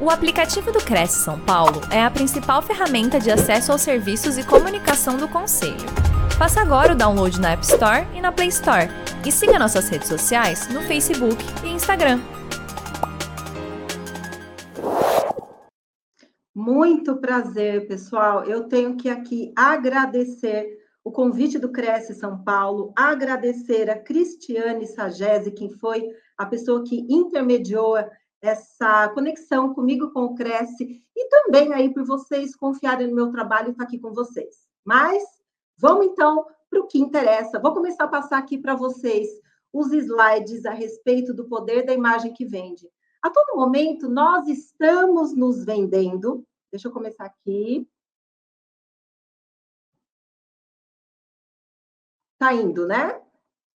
O aplicativo do Cresce São Paulo é a principal ferramenta de acesso aos serviços e comunicação do Conselho. Faça agora o download na App Store e na Play Store. E siga nossas redes sociais no Facebook e Instagram. Muito prazer, pessoal. Eu tenho que aqui agradecer o convite do Cresce São Paulo, agradecer a Cristiane Sagese, que foi a pessoa que intermediou essa conexão comigo com o Cresce e também aí por vocês confiarem no meu trabalho e estar aqui com vocês. Mas vamos então para o que interessa. Vou começar a passar aqui para vocês os slides a respeito do poder da imagem que vende. A todo momento nós estamos nos vendendo. Deixa eu começar aqui. Tá indo, né?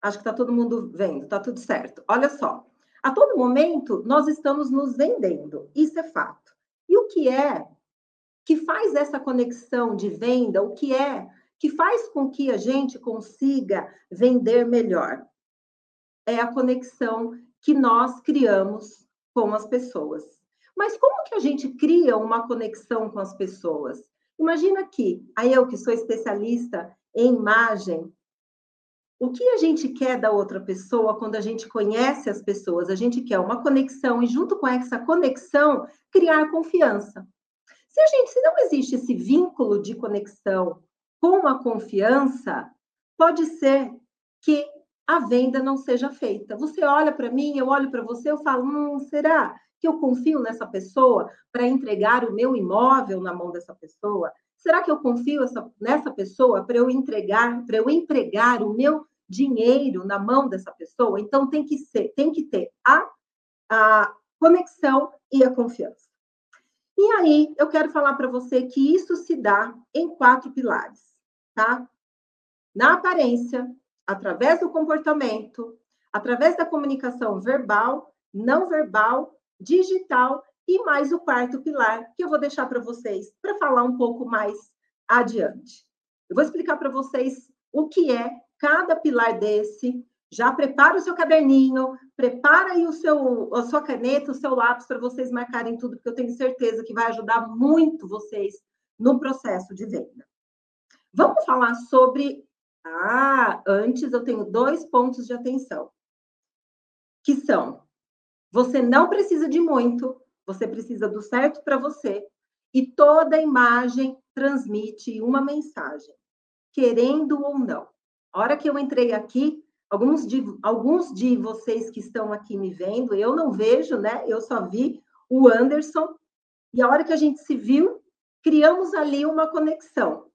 Acho que tá todo mundo vendo, tá tudo certo. Olha só. A todo momento, nós estamos nos vendendo, isso é fato. E o que é que faz essa conexão de venda? O que é que faz com que a gente consiga vender melhor? É a conexão que nós criamos com as pessoas. Mas como que a gente cria uma conexão com as pessoas? Imagina que, aí eu que sou especialista em imagem, o que a gente quer da outra pessoa quando a gente conhece as pessoas? A gente quer uma conexão e, junto com essa conexão, criar confiança. Se a gente, se não existe esse vínculo de conexão com a confiança, pode ser que a venda não seja feita. Você olha para mim, eu olho para você, eu falo: hum, será que eu confio nessa pessoa para entregar o meu imóvel na mão dessa pessoa? Será que eu confio essa, nessa pessoa para eu entregar, para eu empregar o meu dinheiro na mão dessa pessoa, então tem que ser, tem que ter a, a conexão e a confiança. E aí, eu quero falar para você que isso se dá em quatro pilares, tá? Na aparência, através do comportamento, através da comunicação verbal, não verbal, digital e mais o quarto pilar, que eu vou deixar para vocês para falar um pouco mais adiante. Eu vou explicar para vocês o que é cada pilar desse, já prepara o seu caderninho, prepara aí o seu, a sua caneta, o seu lápis para vocês marcarem tudo, porque eu tenho certeza que vai ajudar muito vocês no processo de venda. Vamos falar sobre. Ah, antes eu tenho dois pontos de atenção, que são: você não precisa de muito, você precisa do certo para você, e toda imagem transmite uma mensagem, querendo ou não. A hora que eu entrei aqui, alguns de, alguns de vocês que estão aqui me vendo, eu não vejo, né? Eu só vi o Anderson. E a hora que a gente se viu, criamos ali uma conexão.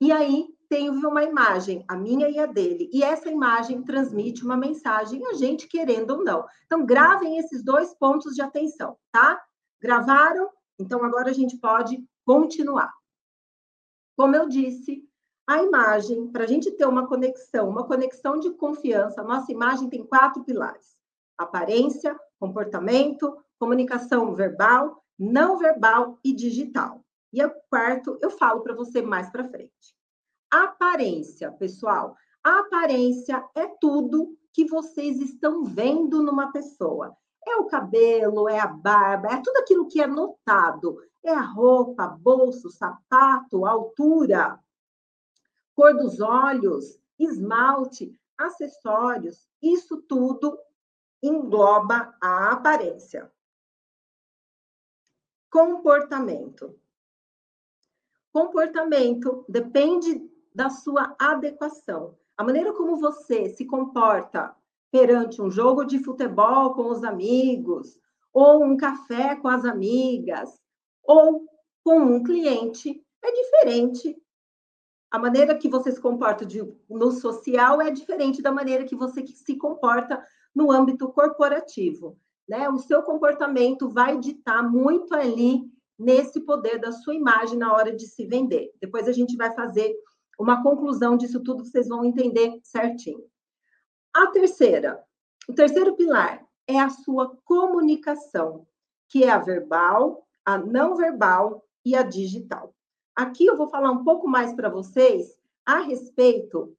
E aí tem uma imagem, a minha e a dele. E essa imagem transmite uma mensagem, a gente querendo ou não. Então, gravem esses dois pontos de atenção, tá? Gravaram? Então, agora a gente pode continuar. Como eu disse, a imagem, para a gente ter uma conexão, uma conexão de confiança, nossa imagem tem quatro pilares: aparência, comportamento, comunicação verbal, não verbal e digital. E o quarto, eu falo para você mais para frente. Aparência, pessoal. A aparência é tudo que vocês estão vendo numa pessoa. É o cabelo, é a barba, é tudo aquilo que é notado. É a roupa, bolso, sapato, altura, cor dos olhos, esmalte, acessórios, isso tudo engloba a aparência. Comportamento. Comportamento depende da sua adequação. A maneira como você se comporta perante um jogo de futebol com os amigos, ou um café com as amigas, ou com um cliente, é diferente a maneira que você se comporta de, no social é diferente da maneira que você se comporta no âmbito corporativo. Né? O seu comportamento vai ditar muito ali nesse poder da sua imagem na hora de se vender. Depois a gente vai fazer uma conclusão disso tudo, vocês vão entender certinho. A terceira, o terceiro pilar é a sua comunicação, que é a verbal, a não verbal e a digital. Aqui eu vou falar um pouco mais para vocês a respeito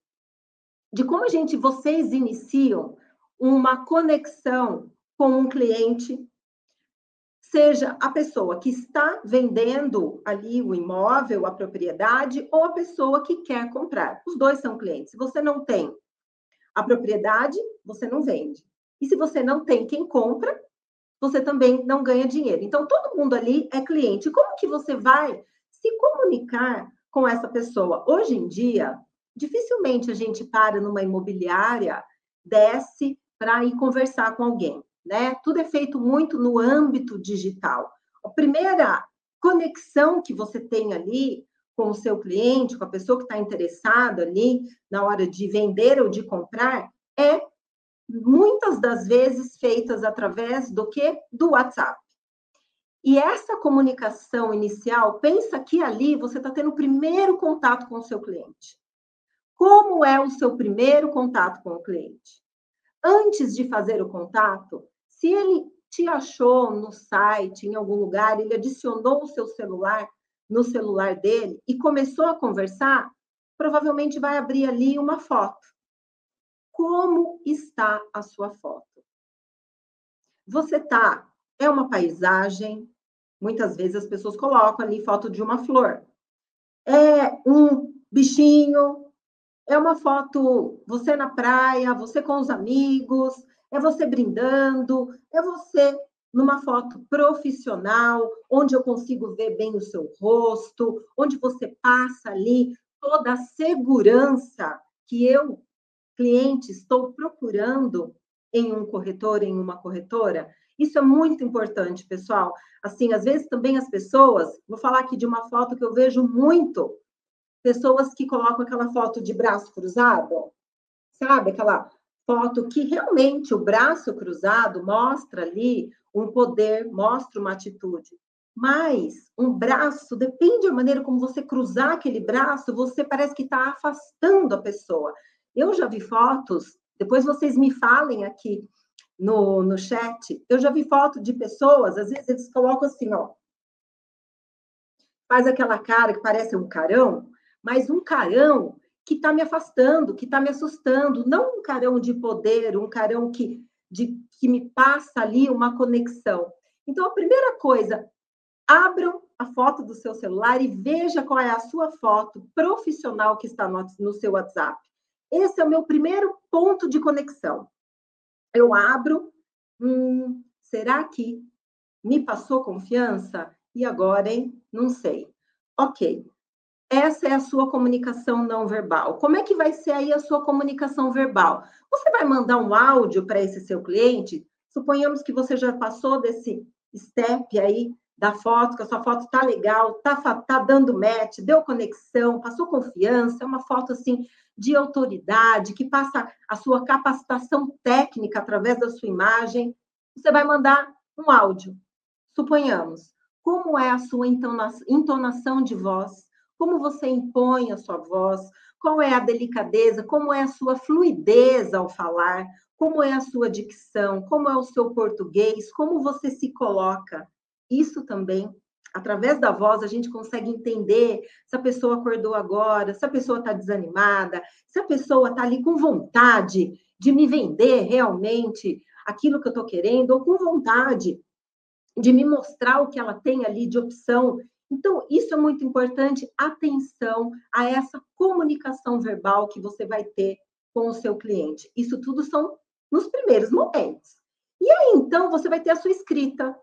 de como a gente, vocês iniciam uma conexão com um cliente seja a pessoa que está vendendo ali o imóvel, a propriedade, ou a pessoa que quer comprar. Os dois são clientes. Se você não tem a propriedade, você não vende. E se você não tem quem compra, você também não ganha dinheiro. Então, todo mundo ali é cliente. Como que você vai se comunicar com essa pessoa? Hoje em dia, dificilmente a gente para numa imobiliária, desce para ir conversar com alguém, né? Tudo é feito muito no âmbito digital. A primeira conexão que você tem ali com o seu cliente, com a pessoa que está interessada ali na hora de vender ou de comprar, é muitas das vezes feitas através do que? Do WhatsApp. E essa comunicação inicial, pensa que ali você está tendo o primeiro contato com o seu cliente. Como é o seu primeiro contato com o cliente? Antes de fazer o contato, se ele te achou no site, em algum lugar, ele adicionou o seu celular no celular dele e começou a conversar, provavelmente vai abrir ali uma foto como está a sua foto. Você tá, é uma paisagem, muitas vezes as pessoas colocam ali foto de uma flor. É um bichinho, é uma foto você na praia, você com os amigos, é você brindando, é você numa foto profissional, onde eu consigo ver bem o seu rosto, onde você passa ali toda a segurança que eu cliente estou procurando em um corretor, em uma corretora? Isso é muito importante, pessoal. Assim, às vezes também as pessoas, vou falar aqui de uma foto que eu vejo muito, pessoas que colocam aquela foto de braço cruzado, sabe? Aquela foto que realmente o braço cruzado mostra ali um poder, mostra uma atitude. Mas um braço, depende da maneira como você cruzar aquele braço, você parece que está afastando a pessoa. Eu já vi fotos, depois vocês me falem aqui no, no chat, eu já vi foto de pessoas, às vezes eles colocam assim, ó, faz aquela cara que parece um carão, mas um carão que está me afastando, que está me assustando, não um carão de poder, um carão que, de, que me passa ali uma conexão. Então, a primeira coisa, abram a foto do seu celular e veja qual é a sua foto profissional que está no, no seu WhatsApp. Esse é o meu primeiro ponto de conexão. Eu abro, hum, será que me passou confiança? E agora, hein? Não sei. Ok. Essa é a sua comunicação não verbal. Como é que vai ser aí a sua comunicação verbal? Você vai mandar um áudio para esse seu cliente? Suponhamos que você já passou desse step aí da foto, que a sua foto tá legal, tá, tá dando match, deu conexão, passou confiança, é uma foto assim de autoridade, que passa a sua capacitação técnica através da sua imagem, você vai mandar um áudio. Suponhamos, como é a sua entonação de voz, como você impõe a sua voz, qual é a delicadeza, como é a sua fluidez ao falar, como é a sua dicção, como é o seu português, como você se coloca. Isso também através da voz, a gente consegue entender se a pessoa acordou agora, se a pessoa está desanimada, se a pessoa está ali com vontade de me vender realmente aquilo que eu estou querendo, ou com vontade de me mostrar o que ela tem ali de opção. Então, isso é muito importante. Atenção a essa comunicação verbal que você vai ter com o seu cliente. Isso tudo são nos primeiros momentos. E aí, então, você vai ter a sua escrita.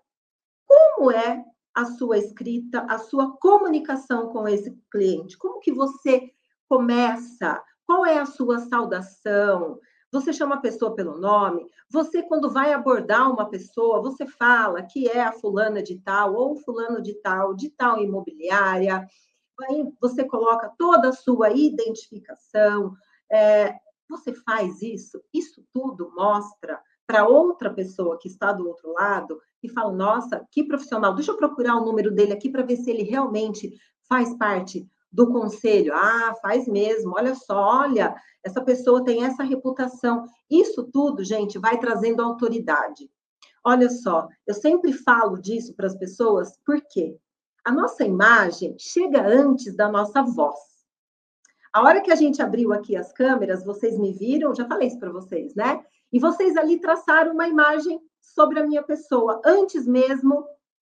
Como é a sua escrita, a sua comunicação com esse cliente? Como que você começa? Qual é a sua saudação? Você chama a pessoa pelo nome? Você, quando vai abordar uma pessoa, você fala que é a fulana de tal ou fulano de tal, de tal imobiliária. Aí você coloca toda a sua identificação. É, você faz isso? Isso tudo mostra para outra pessoa que está do outro lado e fala: nossa, que profissional, deixa eu procurar o número dele aqui para ver se ele realmente faz parte do conselho. Ah, faz mesmo, olha só, olha, essa pessoa tem essa reputação. Isso tudo, gente, vai trazendo autoridade. Olha só, eu sempre falo disso para as pessoas, porque a nossa imagem chega antes da nossa voz. A hora que a gente abriu aqui as câmeras, vocês me viram, já falei isso para vocês, né? E vocês ali traçaram uma imagem sobre a minha pessoa, antes mesmo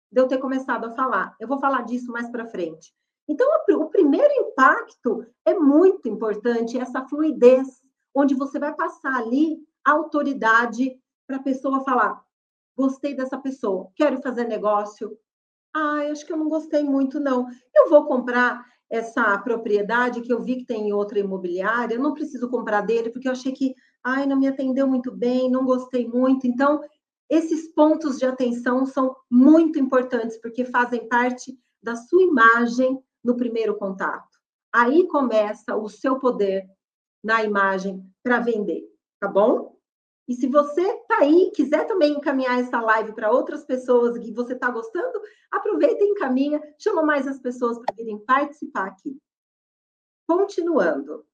de eu ter começado a falar. Eu vou falar disso mais para frente. Então, o primeiro impacto é muito importante, essa fluidez, onde você vai passar ali a autoridade para a pessoa falar: gostei dessa pessoa, quero fazer negócio. Ah, acho que eu não gostei muito, não. Eu vou comprar essa propriedade que eu vi que tem em outra imobiliária, eu não preciso comprar dele, porque eu achei que, ai, não me atendeu muito bem, não gostei muito. Então, esses pontos de atenção são muito importantes, porque fazem parte da sua imagem no primeiro contato. Aí começa o seu poder na imagem para vender, tá bom? E se você tá aí, quiser também encaminhar essa live para outras pessoas que você está gostando, aproveita e encaminha, chama mais as pessoas para virem participar aqui. Continuando.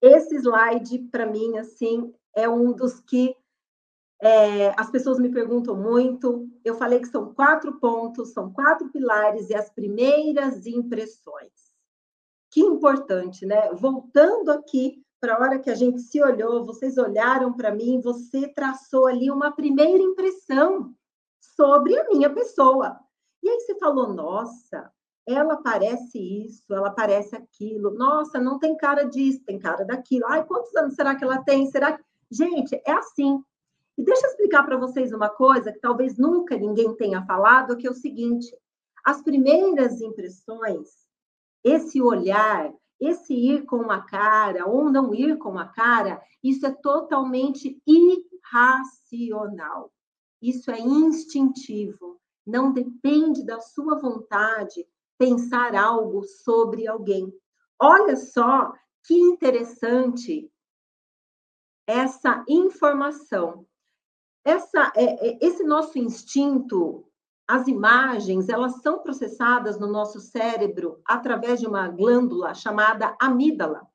Esse slide, para mim, assim, é um dos que é, as pessoas me perguntam muito. Eu falei que são quatro pontos, são quatro pilares e as primeiras impressões. Que importante, né? Voltando aqui para a hora que a gente se olhou, vocês olharam para mim, você traçou ali uma primeira impressão sobre a minha pessoa. E aí você falou: nossa, ela parece isso, ela parece aquilo, nossa, não tem cara disso, tem cara daquilo. Ai, quantos anos será que ela tem? Será que. Gente, é assim. E deixa eu explicar para vocês uma coisa que talvez nunca ninguém tenha falado, que é o seguinte: as primeiras impressões, esse olhar, esse ir com uma cara ou não ir com uma cara, isso é totalmente irracional. Isso é instintivo. Não depende da sua vontade pensar algo sobre alguém. Olha só que interessante essa informação. Essa, é, é, esse nosso instinto as imagens, elas são processadas no nosso cérebro através de uma glândula chamada amígdala.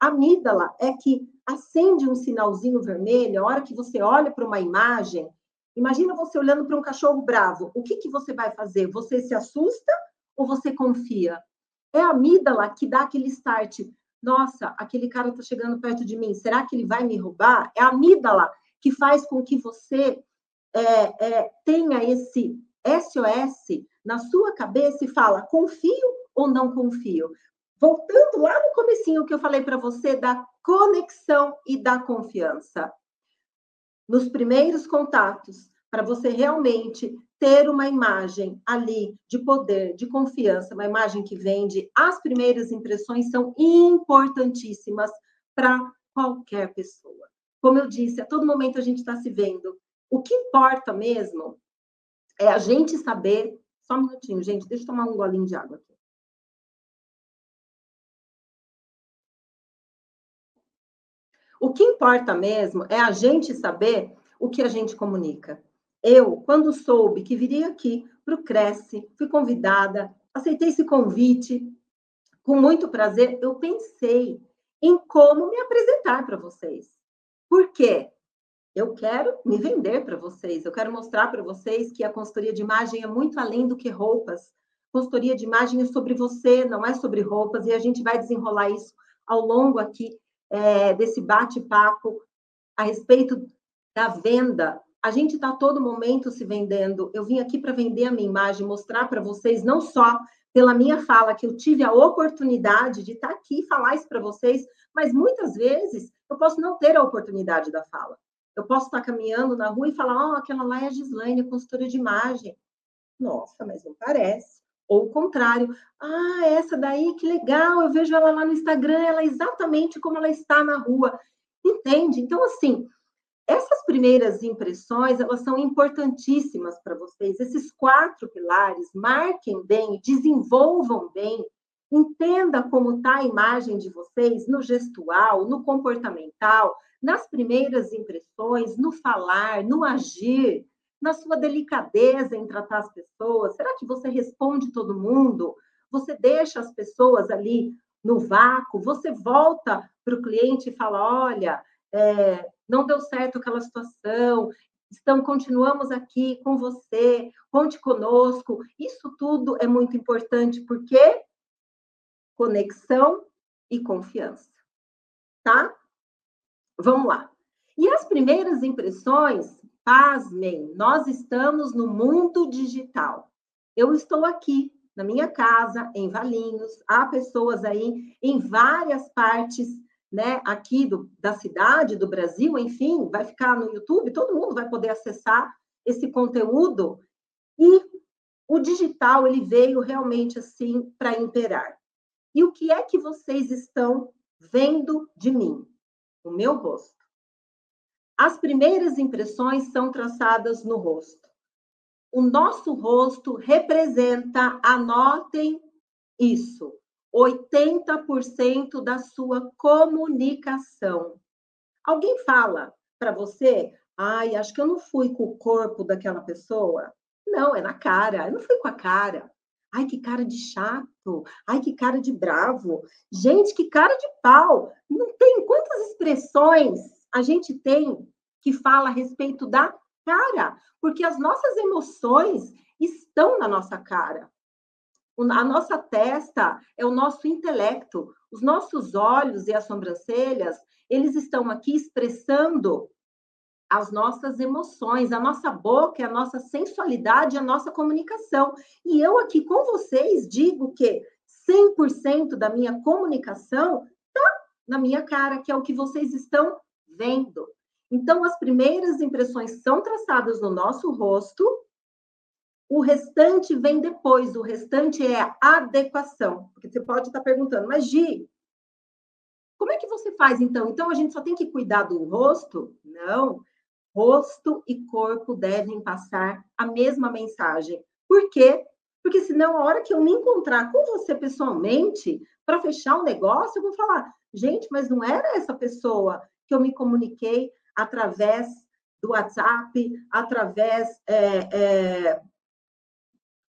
A amígdala é que acende um sinalzinho vermelho a hora que você olha para uma imagem. Imagina você olhando para um cachorro bravo. O que, que você vai fazer? Você se assusta ou você confia? É a amígdala que dá aquele start. Nossa, aquele cara está chegando perto de mim. Será que ele vai me roubar? É a amígdala que faz com que você é, é, tenha esse SOS na sua cabeça e fala: confio ou não confio? Voltando lá no comecinho que eu falei para você da conexão e da confiança. Nos primeiros contatos, para você realmente ter uma imagem ali de poder, de confiança, uma imagem que vende, as primeiras impressões são importantíssimas para qualquer pessoa. Como eu disse, a todo momento a gente está se vendo. O que importa mesmo é a gente saber. Só um minutinho, gente, deixa eu tomar um golinho de água aqui. O que importa mesmo é a gente saber o que a gente comunica. Eu, quando soube que viria aqui para o Cresce, fui convidada, aceitei esse convite com muito prazer. Eu pensei em como me apresentar para vocês. Por quê? Eu quero me vender para vocês, eu quero mostrar para vocês que a consultoria de imagem é muito além do que roupas. Consultoria de imagem é sobre você, não é sobre roupas, e a gente vai desenrolar isso ao longo aqui é, desse bate-papo a respeito da venda. A gente está todo momento se vendendo. Eu vim aqui para vender a minha imagem, mostrar para vocês, não só pela minha fala, que eu tive a oportunidade de estar tá aqui e falar isso para vocês, mas muitas vezes eu posso não ter a oportunidade da fala. Eu posso estar caminhando na rua e falar, oh, aquela lá é a Gislaine, consultora de imagem. Nossa, mas não parece. Ou o contrário, ah, essa daí, que legal, eu vejo ela lá no Instagram, ela é exatamente como ela está na rua. Entende? Então, assim, essas primeiras impressões, elas são importantíssimas para vocês. Esses quatro pilares, marquem bem, desenvolvam bem, entenda como está a imagem de vocês no gestual, no comportamental, nas primeiras impressões, no falar, no agir, na sua delicadeza em tratar as pessoas? Será que você responde todo mundo? Você deixa as pessoas ali no vácuo? Você volta para o cliente e fala: olha, é, não deu certo aquela situação, estão, continuamos aqui com você, conte conosco. Isso tudo é muito importante porque conexão e confiança, tá? Vamos lá. E as primeiras impressões pasmem, nós estamos no mundo digital. Eu estou aqui na minha casa, em Valinhos, há pessoas aí em várias partes, né, aqui do, da cidade, do Brasil, enfim, vai ficar no YouTube, todo mundo vai poder acessar esse conteúdo e o digital ele veio realmente assim para imperar. E o que é que vocês estão vendo de mim? O meu rosto. As primeiras impressões são traçadas no rosto. O nosso rosto representa, anotem isso, 80% da sua comunicação. Alguém fala para você, ai, acho que eu não fui com o corpo daquela pessoa. Não, é na cara. Eu não fui com a cara. Ai, que cara de chato. Ai, que cara de bravo. Gente, que cara de pau. Não tem quantas expressões a gente tem que fala a respeito da cara, porque as nossas emoções estão na nossa cara. A nossa testa é o nosso intelecto. Os nossos olhos e as sobrancelhas, eles estão aqui expressando as nossas emoções, a nossa boca, a nossa sensualidade, a nossa comunicação. E eu aqui com vocês digo que 100% da minha comunicação está na minha cara, que é o que vocês estão vendo. Então, as primeiras impressões são traçadas no nosso rosto, o restante vem depois, o restante é adequação. Porque você pode estar perguntando, mas Gi, como é que você faz então? Então a gente só tem que cuidar do rosto? Não. Rosto e corpo devem passar a mesma mensagem. Por quê? Porque senão, a hora que eu me encontrar com você pessoalmente, para fechar o um negócio, eu vou falar, gente, mas não era essa pessoa que eu me comuniquei através do WhatsApp, através, é, é,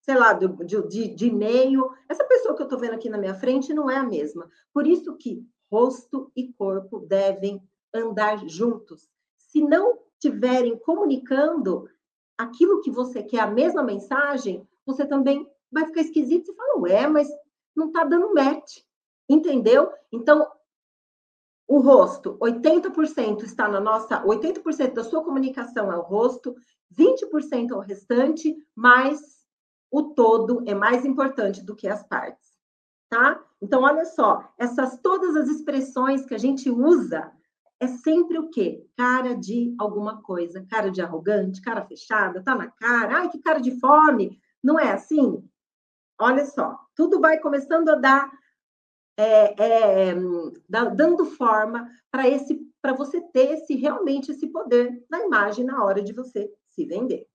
sei lá, de, de, de e-mail. Essa pessoa que eu estou vendo aqui na minha frente não é a mesma. Por isso que rosto e corpo devem andar juntos. Se não estiverem comunicando aquilo que você quer, a mesma mensagem, você também vai ficar esquisito. Você fala, ué, mas não está dando match. Entendeu? Então, o rosto, 80% está na nossa, 80% da sua comunicação é o rosto, 20% é o restante, mas o todo é mais importante do que as partes, tá? Então, olha só, essas todas as expressões que a gente usa é sempre o quê? Cara de alguma coisa, cara de arrogante, cara fechada, tá na cara, ai, que cara de fome. Não é assim? Olha só, tudo vai começando a dar, é, é, dando forma para esse, para você ter esse realmente esse poder da imagem na hora de você se vender.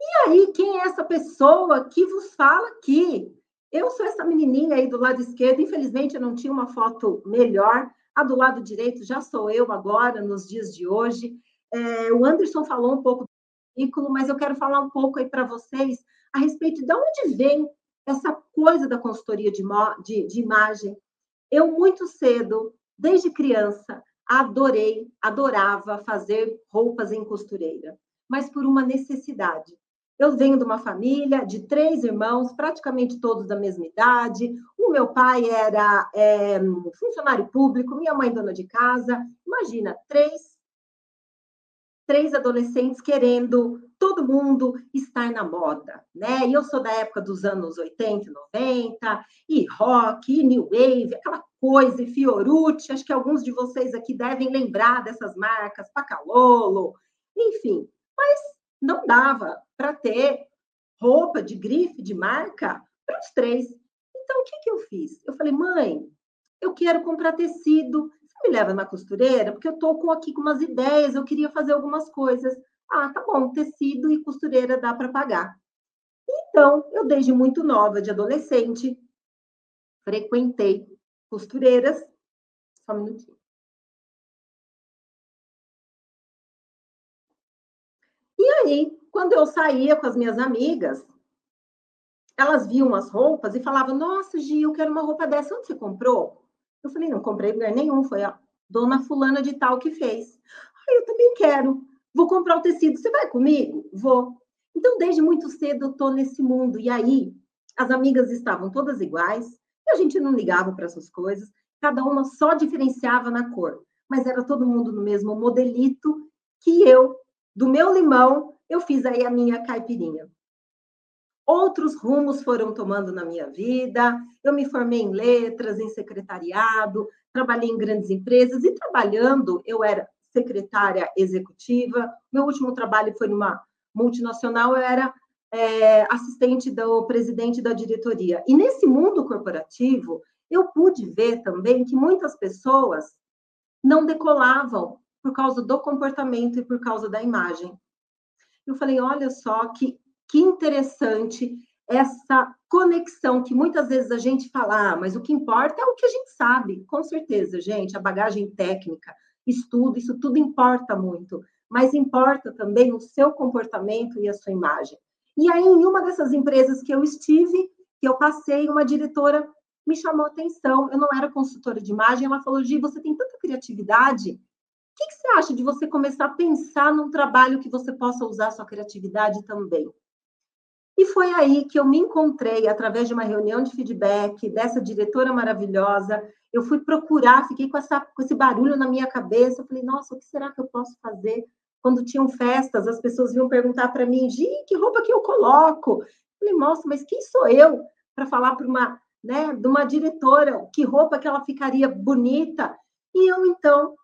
E aí, quem é essa pessoa que vos fala aqui? Eu sou essa menininha aí do lado esquerdo, infelizmente eu não tinha uma foto melhor, a do lado direito já sou eu agora, nos dias de hoje. É, o Anderson falou um pouco do currículo, mas eu quero falar um pouco aí para vocês a respeito de onde vem essa coisa da consultoria de, de, de imagem. Eu, muito cedo, desde criança, adorei, adorava fazer roupas em costureira, mas por uma necessidade. Eu venho de uma família de três irmãos, praticamente todos da mesma idade. O meu pai era é, funcionário público, minha mãe dona de casa. Imagina, três, três adolescentes querendo todo mundo estar na moda, né? E eu sou da época dos anos 80 e 90, e rock, e new wave, aquela coisa, e Fiorucci, acho que alguns de vocês aqui devem lembrar dessas marcas, Pacalolo, enfim. Mas não dava para ter roupa de grife, de marca, para os três. Então, o que, que eu fiz? Eu falei, mãe, eu quero comprar tecido. Você me leva na costureira? Porque eu estou aqui com umas ideias, eu queria fazer algumas coisas. Ah, tá bom, tecido e costureira dá para pagar. Então, eu desde muito nova, de adolescente, frequentei costureiras. Só um minutinho. E aí, quando eu saía com as minhas amigas, elas viam as roupas e falavam: Nossa, Gi, eu quero uma roupa dessa. Onde você comprou? Eu falei: Não comprei lugar nenhum. Foi a dona Fulana de Tal que fez. Ah, eu também quero. Vou comprar o tecido. Você vai comigo? Vou. Então, desde muito cedo, eu estou nesse mundo. E aí, as amigas estavam todas iguais. E a gente não ligava para essas coisas. Cada uma só diferenciava na cor. Mas era todo mundo no mesmo modelito que eu do meu limão, eu fiz aí a minha caipirinha. Outros rumos foram tomando na minha vida. Eu me formei em letras, em secretariado, trabalhei em grandes empresas e trabalhando, eu era secretária executiva. Meu último trabalho foi numa multinacional, eu era é, assistente do presidente da diretoria. E nesse mundo corporativo, eu pude ver também que muitas pessoas não decolavam por causa do comportamento e por causa da imagem. Eu falei, olha só que, que interessante essa conexão que muitas vezes a gente fala, ah, mas o que importa é o que a gente sabe. Com certeza, gente, a bagagem técnica, estudo, isso tudo importa muito. Mas importa também o seu comportamento e a sua imagem. E aí, em uma dessas empresas que eu estive, que eu passei, uma diretora me chamou atenção. Eu não era consultora de imagem, ela falou: Gi, você tem tanta criatividade. Que, que você acha de você começar a pensar num trabalho que você possa usar sua criatividade também? E foi aí que eu me encontrei, através de uma reunião de feedback dessa diretora maravilhosa. Eu fui procurar, fiquei com, essa, com esse barulho na minha cabeça. Falei, nossa, o que será que eu posso fazer? Quando tinham festas, as pessoas vinham perguntar para mim, Gi, que roupa que eu coloco? Falei, nossa, mas quem sou eu para falar para uma, né, de uma diretora que roupa que ela ficaria bonita? E eu, então,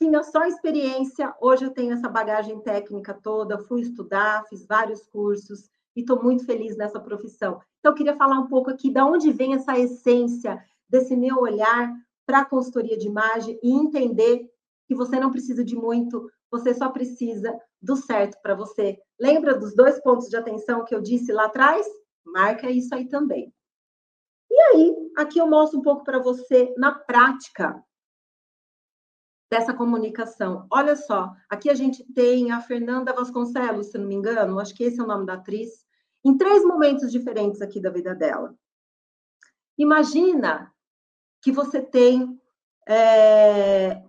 tinha só experiência, hoje eu tenho essa bagagem técnica toda, fui estudar, fiz vários cursos e estou muito feliz nessa profissão. Então, eu queria falar um pouco aqui de onde vem essa essência desse meu olhar para a consultoria de imagem e entender que você não precisa de muito, você só precisa do certo para você. Lembra dos dois pontos de atenção que eu disse lá atrás? Marca isso aí também. E aí, aqui eu mostro um pouco para você na prática dessa comunicação. Olha só, aqui a gente tem a Fernanda Vasconcelos, se não me engano, acho que esse é o nome da atriz, em três momentos diferentes aqui da vida dela. Imagina que você tem é,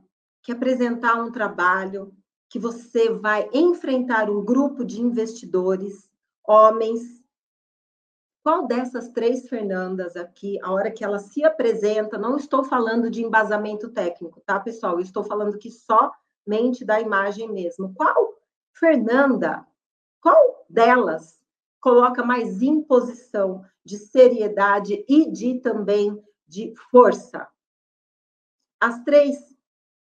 que apresentar um trabalho, que você vai enfrentar um grupo de investidores, homens, qual dessas três Fernandas aqui, a hora que ela se apresenta, não estou falando de embasamento técnico, tá, pessoal? Eu estou falando que somente da imagem mesmo. Qual Fernanda, qual delas coloca mais imposição de seriedade e de também de força? As três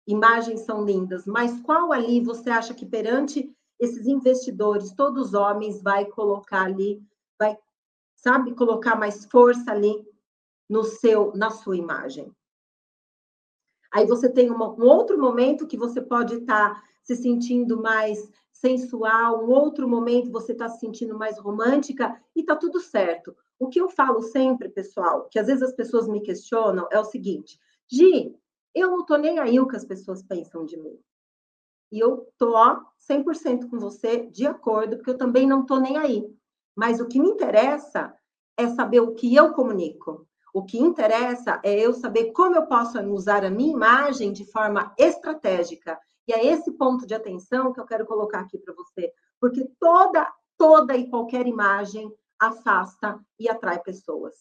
imagens são lindas, mas qual ali você acha que perante esses investidores, todos homens, vai colocar ali, vai sabe, colocar mais força ali no seu, na sua imagem. Aí você tem uma, um outro momento que você pode estar tá se sentindo mais sensual, um outro momento você está se sentindo mais romântica e tá tudo certo. O que eu falo sempre, pessoal, que às vezes as pessoas me questionam, é o seguinte: Gi, eu não tô nem aí o que as pessoas pensam de mim. E eu tô ó, 100% com você, de acordo, porque eu também não tô nem aí. Mas o que me interessa é saber o que eu comunico. O que interessa é eu saber como eu posso usar a minha imagem de forma estratégica. E é esse ponto de atenção que eu quero colocar aqui para você, porque toda, toda e qualquer imagem afasta e atrai pessoas.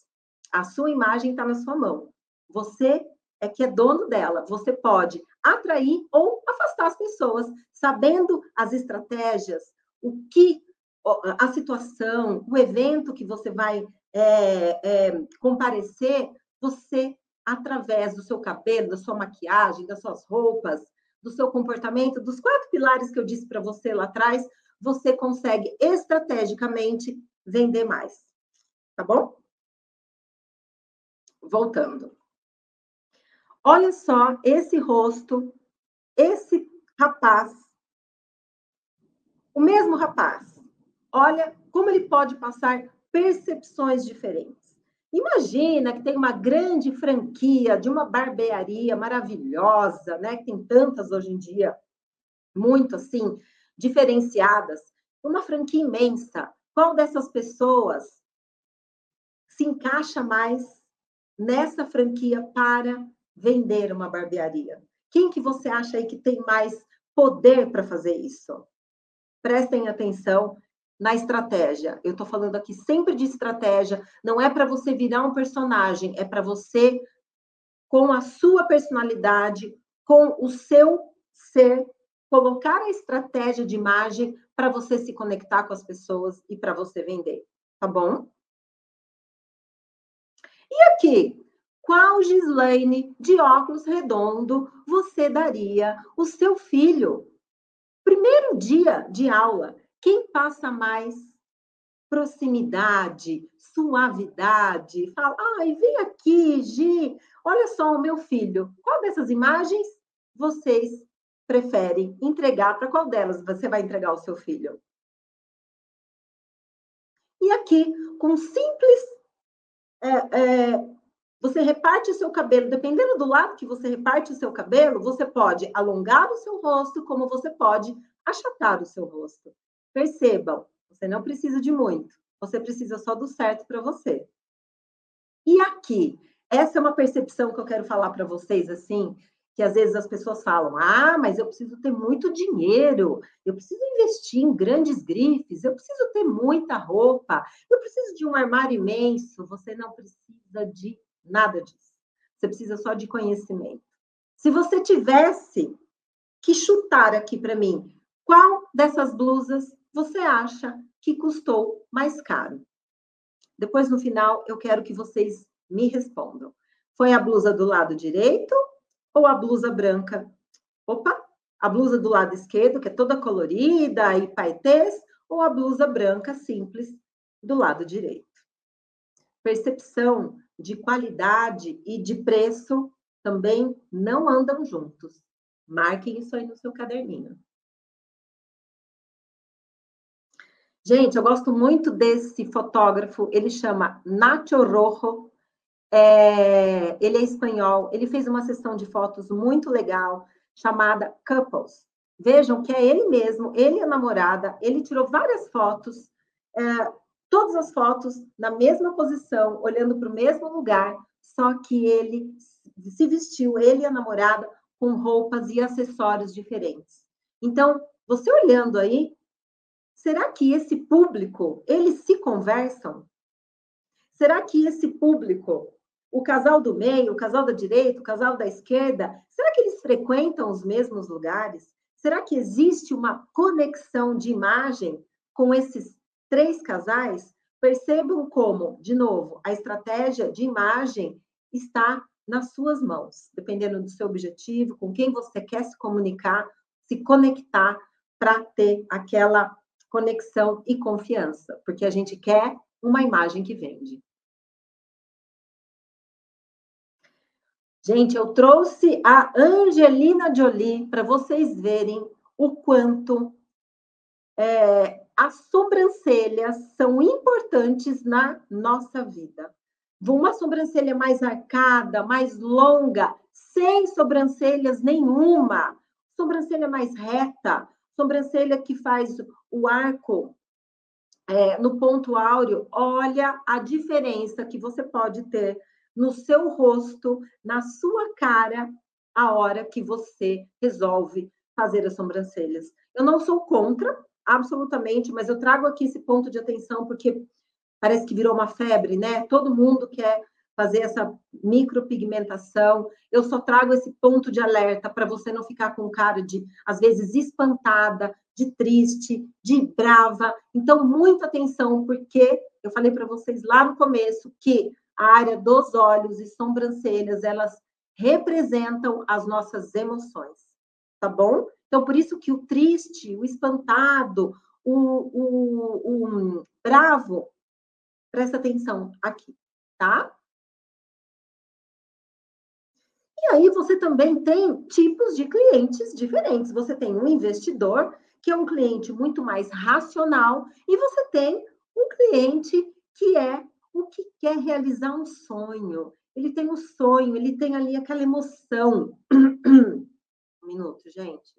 A sua imagem está na sua mão. Você é que é dono dela. Você pode atrair ou afastar as pessoas, sabendo as estratégias, o que a situação, o evento que você vai é, é, comparecer, você, através do seu cabelo, da sua maquiagem, das suas roupas, do seu comportamento, dos quatro pilares que eu disse para você lá atrás, você consegue estrategicamente vender mais. Tá bom? Voltando. Olha só esse rosto, esse rapaz, o mesmo rapaz, olha como ele pode passar percepções diferentes. Imagina que tem uma grande franquia de uma barbearia maravilhosa, né? Que tem tantas hoje em dia, muito assim, diferenciadas, uma franquia imensa. Qual dessas pessoas se encaixa mais nessa franquia para vender uma barbearia? Quem que você acha aí que tem mais poder para fazer isso? Prestem atenção na estratégia. Eu estou falando aqui sempre de estratégia. Não é para você virar um personagem, é para você, com a sua personalidade, com o seu ser, colocar a estratégia de imagem para você se conectar com as pessoas e para você vender, tá bom? E aqui, qual Gislaine de óculos redondo você daria o seu filho? Primeiro dia de aula, quem passa mais proximidade, suavidade, fala, ai, vem aqui, Gi, olha só o meu filho. Qual dessas imagens vocês preferem entregar? Para qual delas você vai entregar o seu filho? E aqui, com simples é, é, você reparte o seu cabelo, dependendo do lado que você reparte o seu cabelo, você pode alongar o seu rosto, como você pode achatar o seu rosto. Percebam, você não precisa de muito, você precisa só do certo para você. E aqui, essa é uma percepção que eu quero falar para vocês, assim, que às vezes as pessoas falam: ah, mas eu preciso ter muito dinheiro, eu preciso investir em grandes grifes, eu preciso ter muita roupa, eu preciso de um armário imenso. Você não precisa de Nada disso. Você precisa só de conhecimento. Se você tivesse que chutar aqui para mim, qual dessas blusas você acha que custou mais caro? Depois, no final, eu quero que vocês me respondam. Foi a blusa do lado direito ou a blusa branca? Opa! A blusa do lado esquerdo, que é toda colorida e paetês, ou a blusa branca simples do lado direito? Percepção de qualidade e de preço também não andam juntos. Marquem isso aí no seu caderninho. Gente, eu gosto muito desse fotógrafo, ele chama Nacho Rojo, é, ele é espanhol, ele fez uma sessão de fotos muito legal, chamada Couples. Vejam que é ele mesmo, ele e a namorada, ele tirou várias fotos, é, todas as fotos na mesma posição, olhando para o mesmo lugar, só que ele se vestiu, ele e a namorada, com roupas e acessórios diferentes. Então, você olhando aí, será que esse público, eles se conversam? Será que esse público, o casal do meio, o casal da direita, o casal da esquerda, será que eles frequentam os mesmos lugares? Será que existe uma conexão de imagem com esses três casais, percebam como, de novo, a estratégia de imagem está nas suas mãos, dependendo do seu objetivo, com quem você quer se comunicar, se conectar para ter aquela conexão e confiança, porque a gente quer uma imagem que vende. Gente, eu trouxe a Angelina Jolie para vocês verem o quanto é, as sobrancelhas são importantes na nossa vida. Uma sobrancelha mais arcada, mais longa, sem sobrancelhas nenhuma. Sobrancelha mais reta, sobrancelha que faz o arco é, no ponto áureo. Olha a diferença que você pode ter no seu rosto, na sua cara, a hora que você resolve fazer as sobrancelhas. Eu não sou contra, absolutamente, mas eu trago aqui esse ponto de atenção porque parece que virou uma febre, né? Todo mundo quer fazer essa micropigmentação. Eu só trago esse ponto de alerta para você não ficar com cara de, às vezes, espantada, de triste, de brava. Então, muita atenção, porque eu falei para vocês lá no começo que a área dos olhos e sobrancelhas, elas representam as nossas emoções, tá bom? Então, por isso que o triste, o espantado, o, o, o bravo, presta atenção aqui, tá? E aí você também tem tipos de clientes diferentes. Você tem um investidor, que é um cliente muito mais racional, e você tem um cliente que é o que quer realizar um sonho. Ele tem um sonho, ele tem ali aquela emoção. um minuto, gente.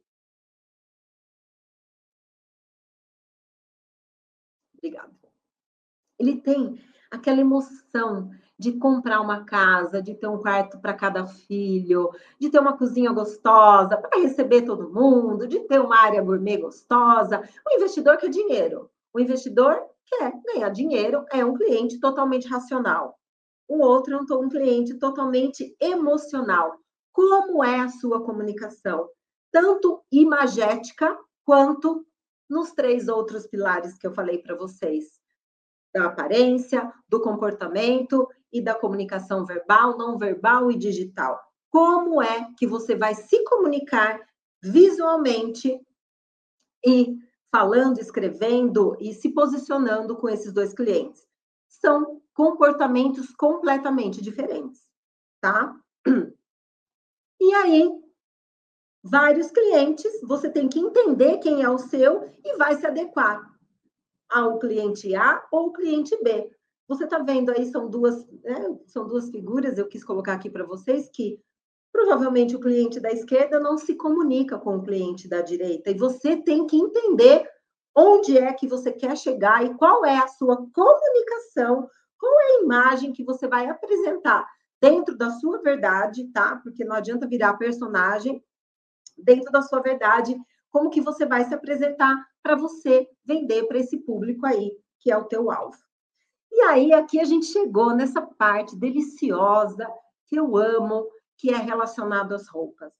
Obrigada. Ele tem aquela emoção de comprar uma casa, de ter um quarto para cada filho, de ter uma cozinha gostosa para receber todo mundo, de ter uma área gourmet gostosa. O investidor quer dinheiro. O investidor quer ganhar dinheiro, é um cliente totalmente racional. O outro é um cliente totalmente emocional. Como é a sua comunicação? tanto imagética quanto nos três outros pilares que eu falei para vocês: da aparência, do comportamento e da comunicação verbal, não verbal e digital. Como é que você vai se comunicar visualmente e falando, escrevendo e se posicionando com esses dois clientes? São comportamentos completamente diferentes, tá? E aí, vários clientes, você tem que entender quem é o seu e vai se adequar ao cliente A ou cliente B. Você está vendo aí, são duas, né, são duas figuras, eu quis colocar aqui para vocês, que provavelmente o cliente da esquerda não se comunica com o cliente da direita, e você tem que entender onde é que você quer chegar e qual é a sua comunicação, qual é a imagem que você vai apresentar dentro da sua verdade, tá? Porque não adianta virar personagem dentro da sua verdade, como que você vai se apresentar para você vender para esse público aí, que é o teu alvo. E aí, aqui a gente chegou nessa parte deliciosa que eu amo, que é relacionado às roupas.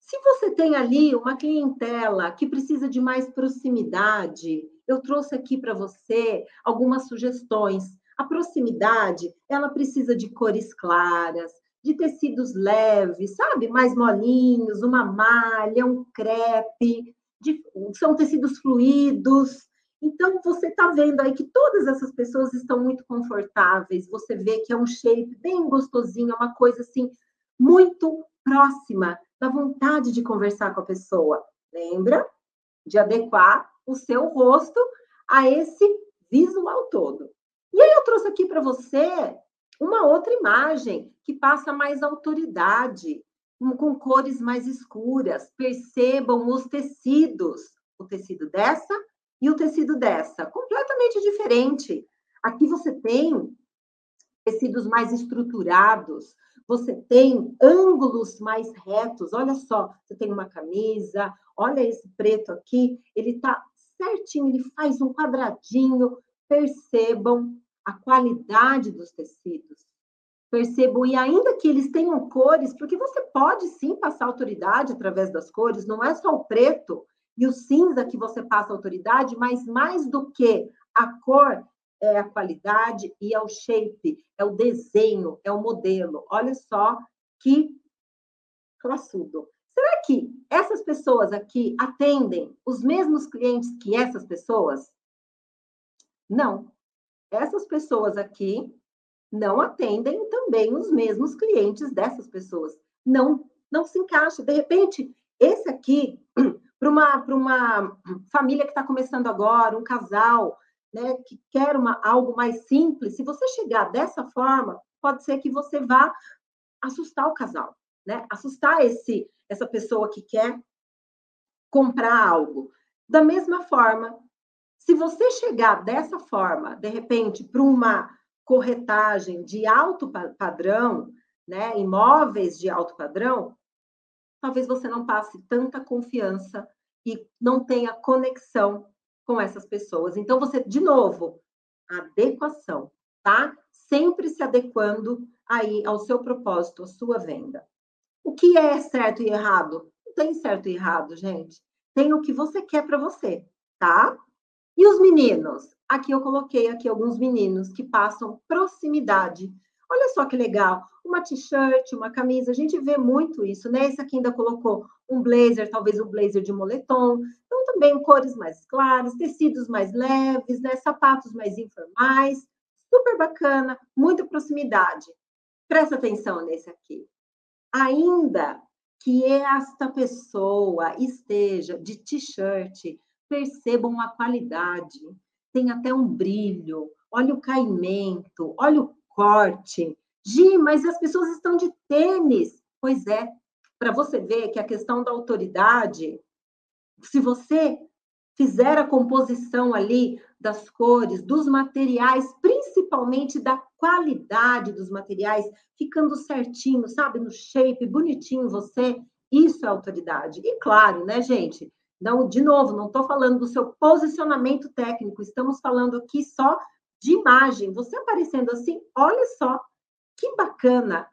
Se você tem ali uma clientela que precisa de mais proximidade, eu trouxe aqui para você algumas sugestões. A proximidade, ela precisa de cores claras, de tecidos leves, sabe? Mais molinhos, uma malha, um crepe, de, são tecidos fluidos. Então, você está vendo aí que todas essas pessoas estão muito confortáveis. Você vê que é um shape bem gostosinho, é uma coisa assim, muito próxima da vontade de conversar com a pessoa. Lembra de adequar o seu rosto a esse visual todo. E aí eu trouxe aqui para você uma outra imagem que passa mais autoridade, com cores mais escuras. Percebam os tecidos, o tecido dessa e o tecido dessa, completamente diferente. Aqui você tem tecidos mais estruturados, você tem ângulos mais retos. Olha só, você tem uma camisa, olha esse preto aqui, ele está certinho, ele faz um quadradinho. Percebam a qualidade dos tecidos. Percebam, e ainda que eles tenham cores, porque você pode sim passar autoridade através das cores, não é só o preto e o cinza que você passa autoridade, mas mais do que a cor, é a qualidade e é o shape, é o desenho, é o modelo. Olha só que classudo. Será que essas pessoas aqui atendem os mesmos clientes que essas pessoas? Não essas pessoas aqui não atendem também os mesmos clientes dessas pessoas. Não, não se encaixa. De repente, esse aqui, para uma, uma família que está começando agora, um casal, né, que quer uma, algo mais simples, se você chegar dessa forma, pode ser que você vá assustar o casal, né? Assustar esse, essa pessoa que quer comprar algo. Da mesma forma, se você chegar dessa forma, de repente, para uma corretagem de alto padrão, né, imóveis de alto padrão, talvez você não passe tanta confiança e não tenha conexão com essas pessoas. Então, você, de novo, adequação, tá? Sempre se adequando aí ao seu propósito, à sua venda. O que é certo e errado? Não tem certo e errado, gente. Tem o que você quer para você, tá? E os meninos? Aqui eu coloquei aqui alguns meninos que passam proximidade. Olha só que legal, uma t-shirt, uma camisa, a gente vê muito isso, né? Esse aqui ainda colocou um blazer, talvez um blazer de moletom. Então também cores mais claras, tecidos mais leves, né? Sapatos mais informais. Super bacana, muita proximidade. Presta atenção nesse aqui. Ainda que esta pessoa esteja de t-shirt, percebam a qualidade, tem até um brilho, olha o caimento, olha o corte. Gi, mas as pessoas estão de tênis. Pois é, para você ver que a questão da autoridade, se você fizer a composição ali das cores, dos materiais, principalmente da qualidade dos materiais, ficando certinho, sabe, no shape, bonitinho você, isso é autoridade. E claro, né, gente, não, de novo, não estou falando do seu posicionamento técnico, estamos falando aqui só de imagem. Você aparecendo assim, olha só, que bacana.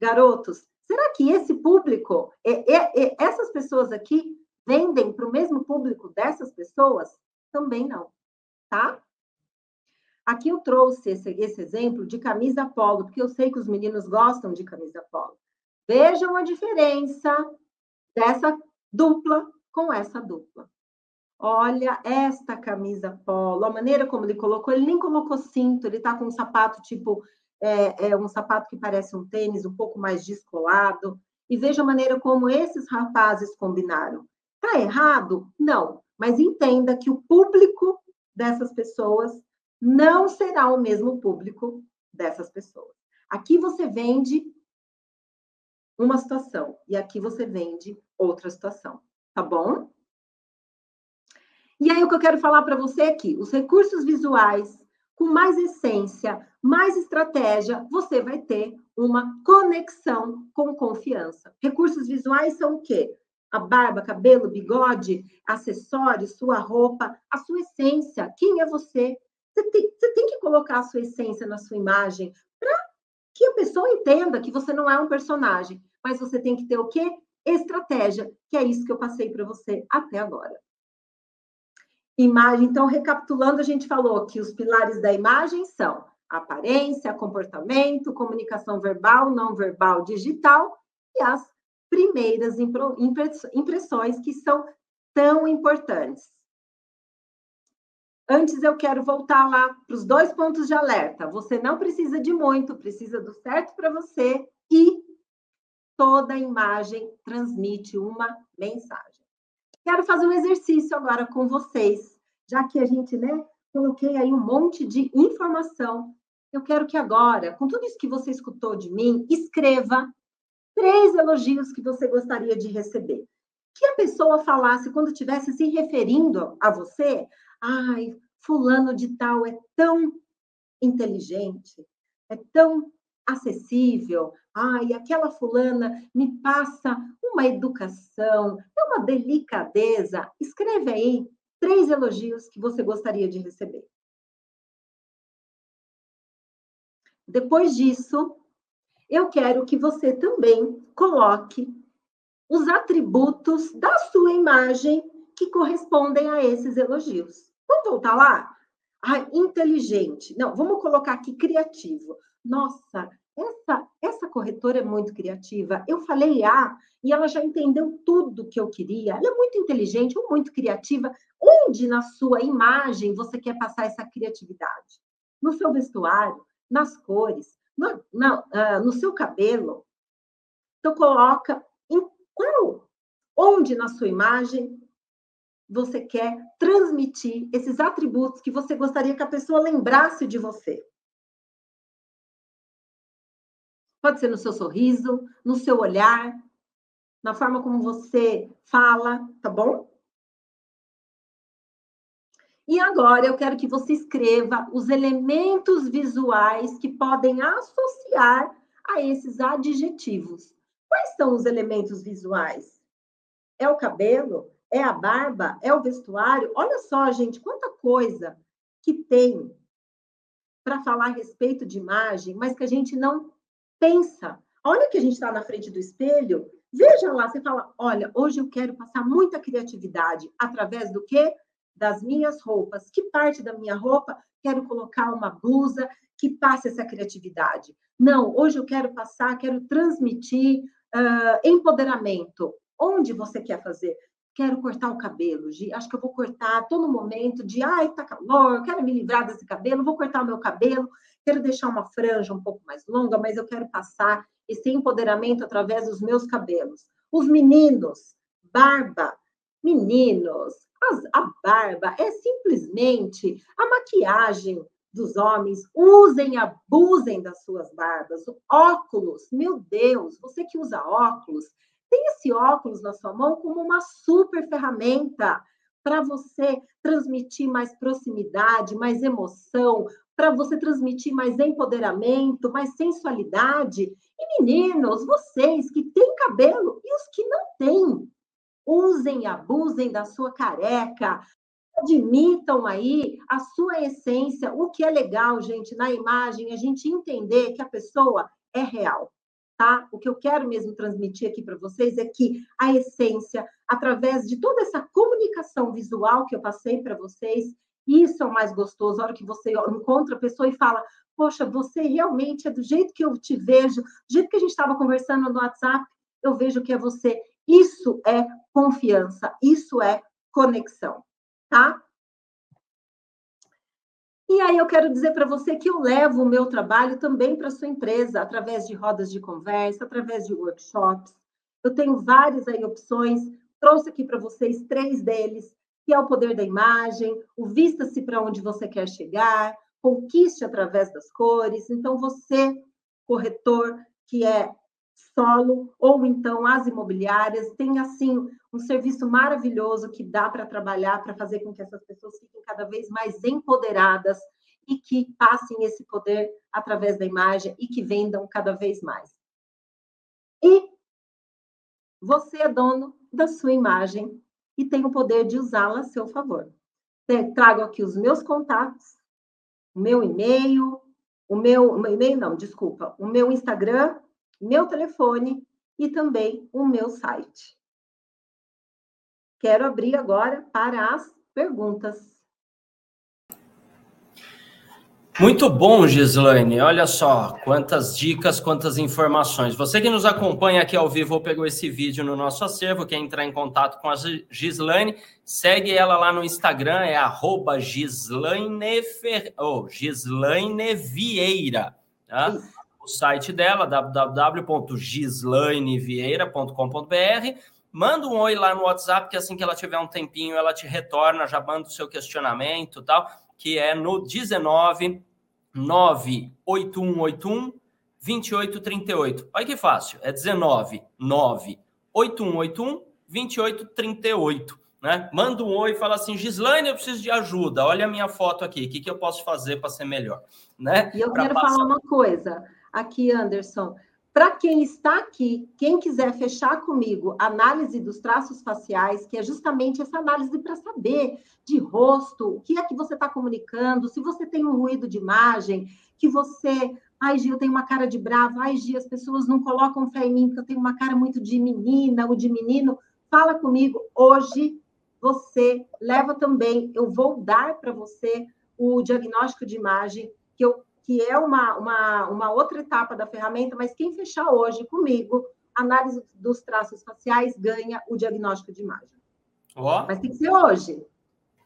Garotos, Será que esse público, é, é, é, essas pessoas aqui, vendem para o mesmo público dessas pessoas? Também não, tá? Aqui eu trouxe esse, esse exemplo de camisa polo, porque eu sei que os meninos gostam de camisa polo. Vejam a diferença dessa dupla com essa dupla. Olha esta camisa polo, a maneira como ele colocou, ele nem colocou cinto, ele tá com um sapato tipo, é, é um sapato que parece um tênis um pouco mais descolado. E veja a maneira como esses rapazes combinaram. Tá errado? Não, mas entenda que o público dessas pessoas não será o mesmo público dessas pessoas. Aqui você vende uma situação e aqui você vende outra situação, tá bom? E aí o que eu quero falar para você aqui, os recursos visuais com mais essência, mais estratégia, você vai ter uma conexão com confiança. Recursos visuais são o quê? A barba, cabelo, bigode, acessórios, sua roupa, a sua essência. Quem é você? Você tem, você tem que colocar a sua essência na sua imagem para que a pessoa entenda que você não é um personagem, mas você tem que ter o quê? Estratégia, que é isso que eu passei para você até agora. Imagem, então, recapitulando, a gente falou que os pilares da imagem são aparência, comportamento, comunicação verbal, não verbal, digital e as primeiras impressões que são tão importantes. Antes eu quero voltar lá para os dois pontos de alerta. Você não precisa de muito, precisa do certo para você e toda imagem transmite uma mensagem. Quero fazer um exercício agora com vocês, já que a gente, né, coloquei aí um monte de informação. Eu quero que agora, com tudo isso que você escutou de mim, escreva três elogios que você gostaria de receber. Que a pessoa falasse quando estivesse se referindo a você, Ai, fulano de tal é tão inteligente, é tão acessível. Ai, aquela fulana me passa uma educação, é uma delicadeza. Escreve aí três elogios que você gostaria de receber. Depois disso, eu quero que você também coloque os atributos da sua imagem que correspondem a esses elogios. Vamos voltar lá? Ah, inteligente. Não, vamos colocar aqui criativo. Nossa, essa, essa corretora é muito criativa. Eu falei A e ela já entendeu tudo que eu queria. Ela é muito inteligente ou muito criativa. Onde na sua imagem você quer passar essa criatividade? No seu vestuário, nas cores, no, no, uh, no seu cabelo. Então, coloca em qual, onde na sua imagem você quer transmitir esses atributos que você gostaria que a pessoa lembrasse de você. Pode ser no seu sorriso, no seu olhar, na forma como você fala, tá bom? E agora eu quero que você escreva os elementos visuais que podem associar a esses adjetivos. Quais são os elementos visuais? É o cabelo? é a barba, é o vestuário. Olha só, gente, quanta coisa que tem para falar a respeito de imagem, mas que a gente não pensa. Olha que a gente está na frente do espelho, veja lá, você fala, olha, hoje eu quero passar muita criatividade através do quê? Das minhas roupas. Que parte da minha roupa quero colocar uma blusa que passe essa criatividade? Não, hoje eu quero passar, quero transmitir uh, empoderamento. Onde você quer fazer? quero cortar o cabelo, Gi, acho que eu vou cortar todo momento de, ai, tá calor, quero me livrar desse cabelo, vou cortar o meu cabelo, quero deixar uma franja um pouco mais longa, mas eu quero passar esse empoderamento através dos meus cabelos. Os meninos, barba, meninos, a barba é simplesmente a maquiagem dos homens. Usem, abusem das suas barbas. Óculos, meu Deus, você que usa óculos, tem esse óculos na sua mão como uma super ferramenta para você transmitir mais proximidade, mais emoção, para você transmitir mais empoderamento, mais sensualidade. E meninos, vocês que têm cabelo e os que não têm, usem e abusem da sua careca, admitam aí a sua essência. O que é legal, gente, na imagem, a gente entender que a pessoa é real. tá? O que eu quero mesmo transmitir aqui para vocês é que a essência, através de toda essa comunicação visual que eu passei para vocês, isso é o mais gostoso, a hora que você encontra a pessoa e fala: Poxa, você realmente é do jeito que eu te vejo, do jeito que a gente estava conversando no WhatsApp, eu vejo que é você. Isso é confiança, isso é conexão, tá? E aí eu quero dizer para você que eu levo o meu trabalho também para sua empresa, através de rodas de conversa, através de workshops. Eu tenho várias aí opções, trouxe aqui para vocês três deles, que é o poder da imagem, o vista-se para onde você quer chegar, conquiste através das cores. Então você, corretor que é solo ou então as imobiliárias, tem assim um serviço maravilhoso que dá para trabalhar para fazer com que essas pessoas fiquem cada vez mais empoderadas e que passem esse poder através da imagem e que vendam cada vez mais. E você é dono da sua imagem e tem o poder de usá-la a seu favor. Trago aqui os meus contatos, o meu e-mail, o meu, o meu e-mail não, desculpa, o meu Instagram meu telefone e também o meu site. Quero abrir agora para as perguntas. Muito bom, Gislaine. Olha só, quantas dicas, quantas informações. Você que nos acompanha aqui ao vivo ou pegou esse vídeo no nosso acervo, quer entrar em contato com a Gislaine, segue ela lá no Instagram, é arroba Gislaine, Fer... oh, Gislaine Vieira. Tá? o site dela, www.gislainevieira.com.br. Manda um oi lá no WhatsApp, que assim que ela tiver um tempinho, ela te retorna, já manda o seu questionamento tal, que é no 19 98181 2838. Olha que fácil, é 19 98181 2838. Né? Manda um oi e fala assim: Gislaine, eu preciso de ajuda. Olha a minha foto aqui, o que, que eu posso fazer para ser melhor? Né? E eu pra quero passar... falar uma coisa aqui, Anderson. Para quem está aqui, quem quiser fechar comigo análise dos traços faciais, que é justamente essa análise para saber de rosto, o que é que você está comunicando, se você tem um ruído de imagem, que você. Ai, Gil, eu tenho uma cara de brava. Ai, Gil, as pessoas não colocam fé em mim, porque eu tenho uma cara muito de menina ou de menino. Fala comigo. Hoje você leva também, eu vou dar para você o diagnóstico de imagem que eu que é uma, uma, uma outra etapa da ferramenta, mas quem fechar hoje comigo, análise dos traços faciais, ganha o diagnóstico de imagem. Oh. Mas tem que ser hoje.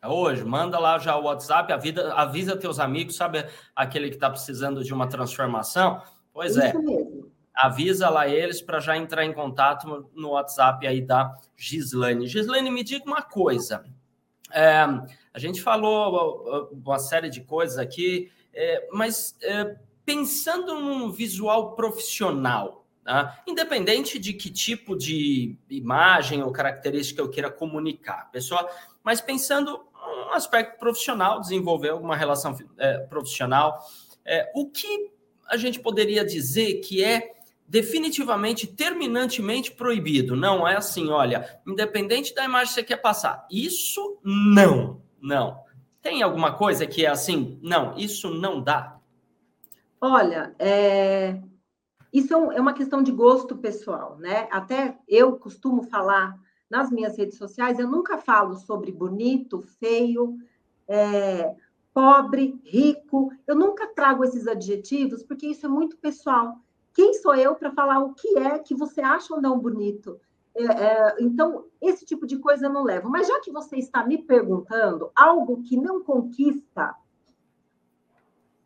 É hoje, manda lá já o WhatsApp, avisa, avisa teus amigos, sabe aquele que está precisando de uma transformação? Pois é. Isso é. Mesmo. Avisa lá eles para já entrar em contato no WhatsApp aí da Gislaine. Gislaine, me diga uma coisa. É, a gente falou uma série de coisas aqui é, mas é, pensando num visual profissional, tá? independente de que tipo de imagem ou característica eu queira comunicar, pessoal, mas pensando um aspecto profissional, desenvolver alguma relação é, profissional, é, o que a gente poderia dizer que é definitivamente, terminantemente proibido. Não é assim, olha, independente da imagem que você quer passar. Isso não, não. Tem alguma coisa que é assim? Não, isso não dá. Olha, é... isso é, é uma questão de gosto pessoal, né? Até eu costumo falar nas minhas redes sociais, eu nunca falo sobre bonito, feio, é... pobre, rico. Eu nunca trago esses adjetivos, porque isso é muito pessoal. Quem sou eu para falar o que é que você acha ou não bonito? É, é, então, esse tipo de coisa eu não levo. Mas já que você está me perguntando algo que não conquista,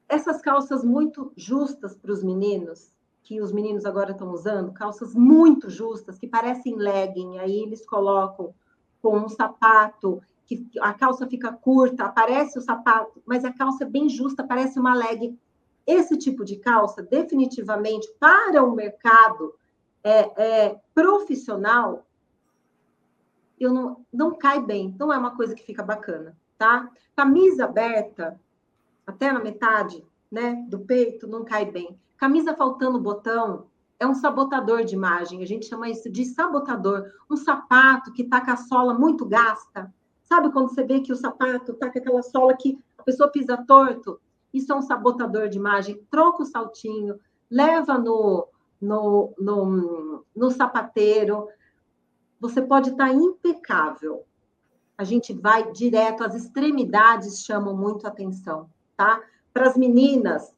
essas calças muito justas para os meninos, que os meninos agora estão usando, calças muito justas, que parecem legging, aí eles colocam com um sapato, que a calça fica curta, aparece o sapato, mas a calça é bem justa, parece uma legging. Esse tipo de calça, definitivamente, para o mercado é, é, profissional, eu não, não cai bem, não é uma coisa que fica bacana, tá? Camisa aberta, até na metade, né, do peito, não cai bem. Camisa faltando botão é um sabotador de imagem, a gente chama isso de sabotador. Um sapato que tá com a sola muito gasta, sabe quando você vê que o sapato tá com aquela sola que a pessoa pisa torto? Isso é um sabotador de imagem. Troca o saltinho, leva no, no, no, no sapateiro. Você pode estar impecável. A gente vai direto, as extremidades chamam muito atenção, tá? Para as meninas,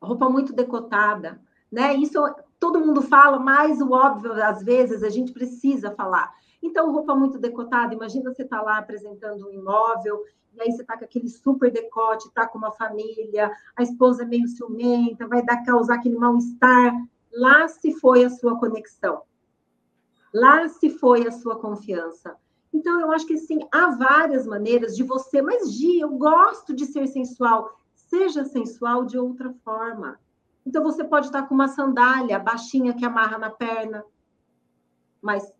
roupa muito decotada, né? Isso todo mundo fala, mas o óbvio, às vezes, a gente precisa falar. Então, roupa muito decotada, imagina você estar tá lá apresentando um imóvel, e aí você está com aquele super decote, está com uma família, a esposa é meio ciumenta, vai dar causar aquele mal-estar. Lá se foi a sua conexão. Lá se foi a sua confiança. Então, eu acho que sim, há várias maneiras de você, mas Gi, eu gosto de ser sensual. Seja sensual de outra forma. Então, você pode estar com uma sandália baixinha que amarra na perna, mas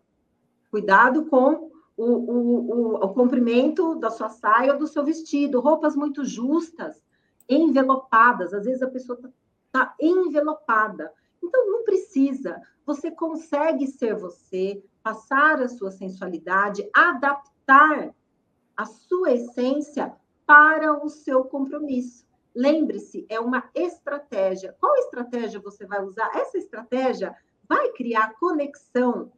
cuidado com o, o, o, o comprimento da sua saia ou do seu vestido. Roupas muito justas, envelopadas. Às vezes a pessoa está tá envelopada. Então, não precisa. Você consegue ser você, passar a sua sensualidade, adaptar a sua essência para o seu compromisso. Lembre-se, é uma estratégia. Qual estratégia você vai usar? Essa estratégia vai criar conexão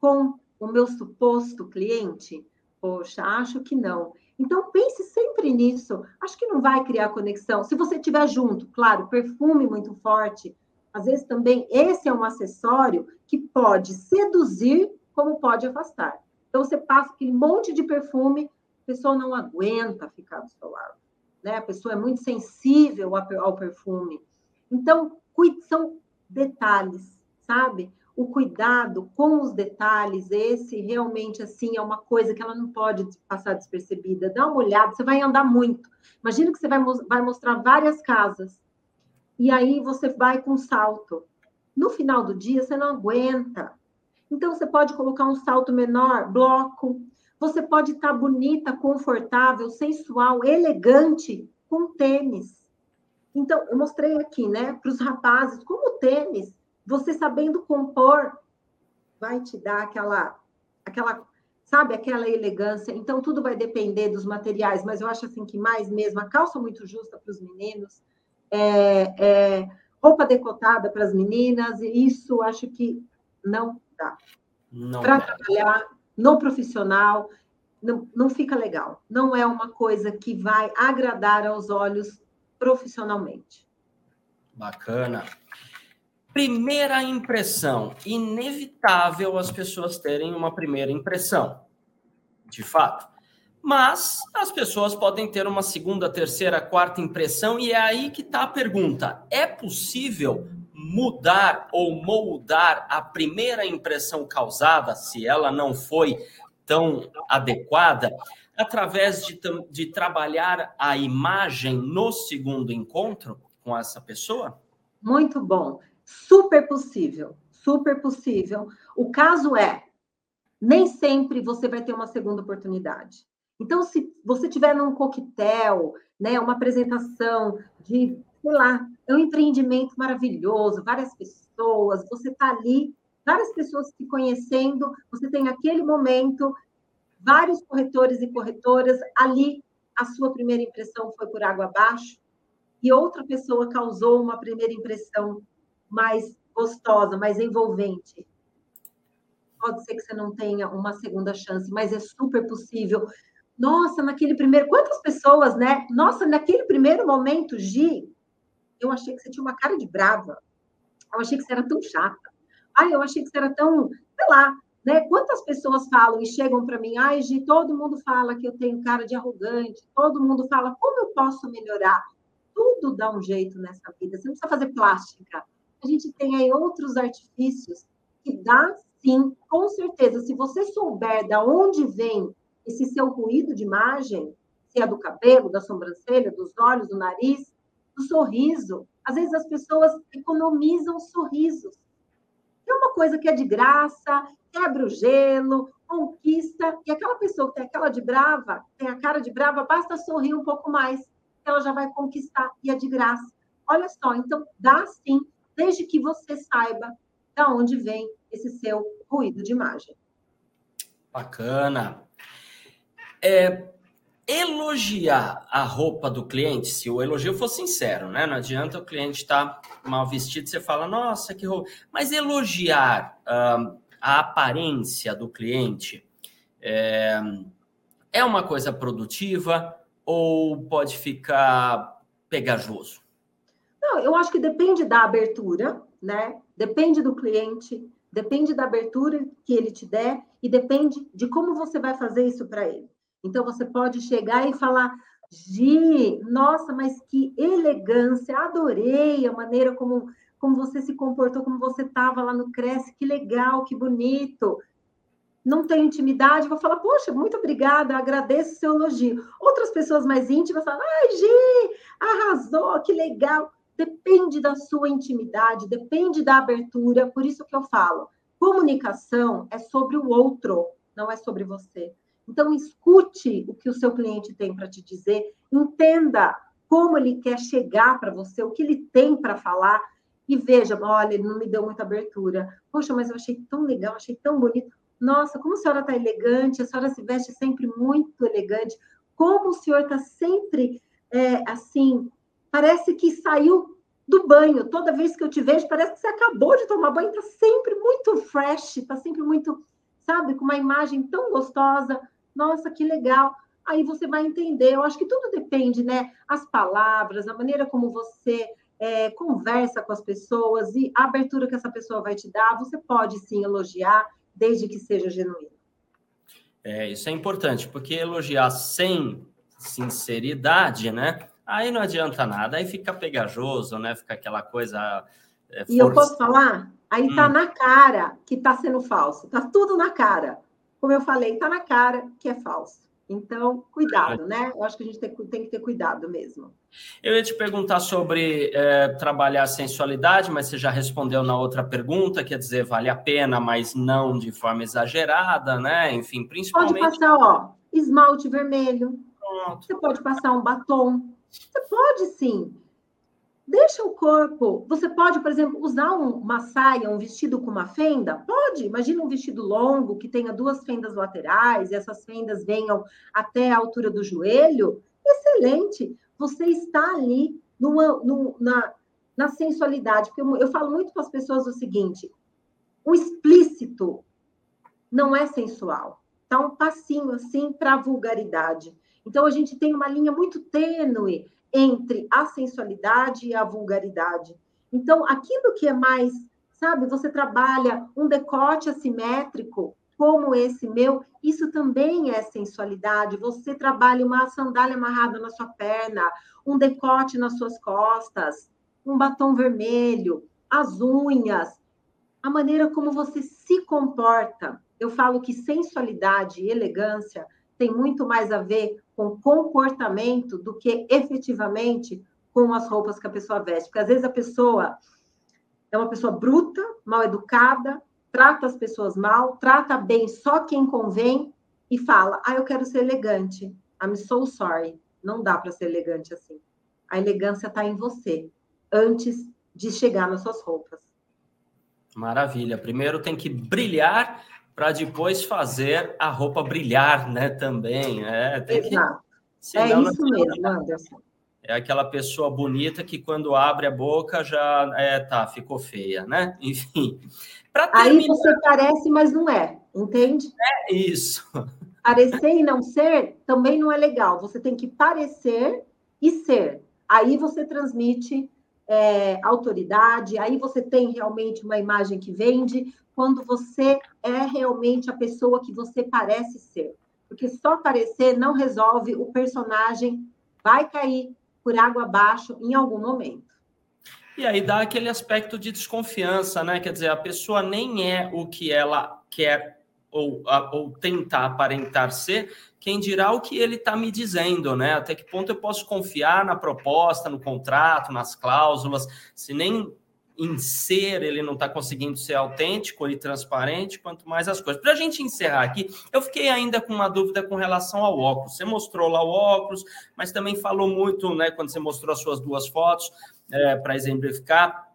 com o meu suposto cliente? Poxa, acho que não. Então, pense sempre nisso. Acho que não vai criar conexão. Se você tiver junto, claro, perfume muito forte. Às vezes também esse é um acessório que pode seduzir, como pode afastar. Então, você passa aquele monte de perfume, a pessoa não aguenta ficar do seu lado né? A pessoa é muito sensível ao perfume. Então, são detalhes, sabe? O cuidado com os detalhes, esse realmente assim é uma coisa que ela não pode passar despercebida. Dá uma olhada, você vai andar muito. Imagina que você vai, vai mostrar várias casas e aí você vai com salto. No final do dia, você não aguenta. Então, você pode colocar um salto menor, bloco, você pode estar bonita, confortável, sensual, elegante com tênis. Então, eu mostrei aqui, né, para os rapazes, como tênis, você sabendo compor, vai te dar aquela, aquela, sabe, aquela elegância. Então, tudo vai depender dos materiais, mas eu acho assim que mais mesmo, a calça muito justa para os meninos, é, é, roupa decotada para as meninas, e isso acho que não dá. Para trabalhar no profissional, não, não fica legal. Não é uma coisa que vai agradar aos olhos profissionalmente. Bacana. Primeira impressão. Inevitável as pessoas terem uma primeira impressão. De fato. Mas as pessoas podem ter uma segunda, terceira, quarta impressão, e é aí que está a pergunta: é possível mudar ou moldar a primeira impressão causada, se ela não foi tão adequada, através de, de trabalhar a imagem no segundo encontro com essa pessoa? Muito bom. Super possível. Super possível. O caso é, nem sempre você vai ter uma segunda oportunidade. Então, se você tiver num coquetel, né, uma apresentação de, sei lá, é um empreendimento maravilhoso, várias pessoas, você está ali, várias pessoas se conhecendo, você tem aquele momento, vários corretores e corretoras, ali a sua primeira impressão foi por água abaixo, e outra pessoa causou uma primeira impressão mais gostosa, mais envolvente. Pode ser que você não tenha uma segunda chance, mas é super possível. Nossa, naquele primeiro. Quantas pessoas, né? Nossa, naquele primeiro momento, Gi, eu achei que você tinha uma cara de brava. Eu achei que você era tão chata. Ai, eu achei que você era tão, sei lá, né? Quantas pessoas falam e chegam para mim, ai, Gi, todo mundo fala que eu tenho cara de arrogante, todo mundo fala, como eu posso melhorar? Tudo dá um jeito nessa vida, você não precisa fazer plástica. A gente tem aí outros artifícios que dá sim, com certeza. Se você souber da onde vem esse seu ruído de imagem, se é do cabelo, da sobrancelha, dos olhos, do nariz, do sorriso. Às vezes as pessoas economizam sorrisos. É uma coisa que é de graça, quebra o gelo, conquista. E aquela pessoa que tem aquela de brava, tem a cara de brava, basta sorrir um pouco mais, ela já vai conquistar e é de graça. Olha só, então dá sim, desde que você saiba da onde vem esse seu ruído de imagem. Bacana. É, elogiar a roupa do cliente, se o elogio for sincero, né? Não adianta o cliente estar tá mal vestido, você fala, nossa, que roupa. Mas elogiar uh, a aparência do cliente é, é uma coisa produtiva ou pode ficar pegajoso? Não, eu acho que depende da abertura, né? Depende do cliente, depende da abertura que ele te der e depende de como você vai fazer isso para ele. Então, você pode chegar e falar, Gi, nossa, mas que elegância, adorei a maneira como, como você se comportou, como você estava lá no Cresce, que legal, que bonito. Não tenho intimidade, vou falar, poxa, muito obrigada, agradeço o seu elogio. Outras pessoas mais íntimas falam, ai, Gi, arrasou, que legal. Depende da sua intimidade, depende da abertura, por isso que eu falo, comunicação é sobre o outro, não é sobre você. Então, escute o que o seu cliente tem para te dizer, entenda como ele quer chegar para você, o que ele tem para falar, e veja, olha, ele não me deu muita abertura. Poxa, mas eu achei tão legal, achei tão bonito. Nossa, como a senhora está elegante, a senhora se veste sempre muito elegante. Como o senhor está sempre é, assim, parece que saiu do banho. Toda vez que eu te vejo, parece que você acabou de tomar banho, está sempre muito fresh, está sempre muito, sabe, com uma imagem tão gostosa nossa, que legal. Aí você vai entender. Eu acho que tudo depende, né? As palavras, a maneira como você é, conversa com as pessoas e a abertura que essa pessoa vai te dar. Você pode sim elogiar, desde que seja genuíno. É, isso é importante, porque elogiar sem sinceridade, né? Aí não adianta nada, aí fica pegajoso, né? Fica aquela coisa. É, e eu posso falar? Aí tá hum. na cara que tá sendo falso, tá tudo na cara como eu falei, está na cara que é falso. Então, cuidado, né? Eu acho que a gente tem, tem que ter cuidado mesmo. Eu ia te perguntar sobre é, trabalhar a sensualidade, mas você já respondeu na outra pergunta, quer dizer, vale a pena, mas não de forma exagerada, né? Enfim, principalmente. Pode passar, ó, esmalte vermelho. Pronto. Você pode passar um batom. Você pode sim. Deixa o corpo. Você pode, por exemplo, usar uma saia, um vestido com uma fenda? Pode. Imagina um vestido longo que tenha duas fendas laterais e essas fendas venham até a altura do joelho. Excelente. Você está ali numa, numa, na, na sensualidade. Porque eu, eu falo muito para as pessoas o seguinte: o explícito não é sensual. Está um passinho assim para a vulgaridade. Então a gente tem uma linha muito tênue entre a sensualidade e a vulgaridade. Então, aquilo que é mais, sabe, você trabalha um decote assimétrico, como esse meu, isso também é sensualidade. Você trabalha uma sandália amarrada na sua perna, um decote nas suas costas, um batom vermelho, as unhas, a maneira como você se comporta. Eu falo que sensualidade e elegância tem muito mais a ver com comportamento do que efetivamente com as roupas que a pessoa veste. Porque às vezes a pessoa é uma pessoa bruta, mal educada, trata as pessoas mal, trata bem só quem convém e fala: "Ah, eu quero ser elegante. I'm so sorry. Não dá para ser elegante assim. A elegância está em você, antes de chegar nas suas roupas. Maravilha. Primeiro tem que brilhar para depois fazer a roupa brilhar, né? Também. É, tem Exato. Que... é isso mesmo, Anderson. É aquela pessoa bonita que quando abre a boca já é, tá, ficou feia, né? Enfim. Terminar... Aí você parece, mas não é, entende? É isso. Parecer e não ser também não é legal. Você tem que parecer e ser. Aí você transmite é, autoridade, aí você tem realmente uma imagem que vende, quando você é realmente a pessoa que você parece ser. Porque só parecer não resolve, o personagem vai cair por água abaixo em algum momento. E aí dá aquele aspecto de desconfiança, né? Quer dizer, a pessoa nem é o que ela quer ou, ou aparentar ser, quem dirá o que ele está me dizendo, né? Até que ponto eu posso confiar na proposta, no contrato, nas cláusulas, se nem em ser, ele não está conseguindo ser autêntico e transparente, quanto mais as coisas. Para a gente encerrar aqui, eu fiquei ainda com uma dúvida com relação ao óculos. Você mostrou lá o óculos, mas também falou muito, né, quando você mostrou as suas duas fotos, é, para exemplificar.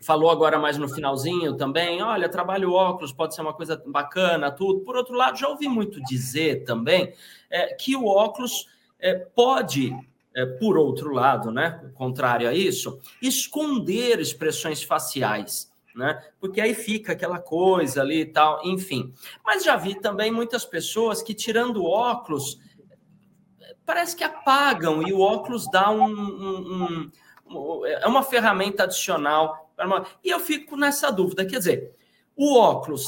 Falou agora mais no finalzinho também, olha, trabalho óculos pode ser uma coisa bacana, tudo. Por outro lado, já ouvi muito dizer também é, que o óculos é, pode, é, por outro lado, né, contrário a isso, esconder expressões faciais. Né? Porque aí fica aquela coisa ali e tal, enfim. Mas já vi também muitas pessoas que, tirando óculos, parece que apagam e o óculos dá um, um, um é uma ferramenta adicional. E eu fico nessa dúvida, quer dizer, o óculos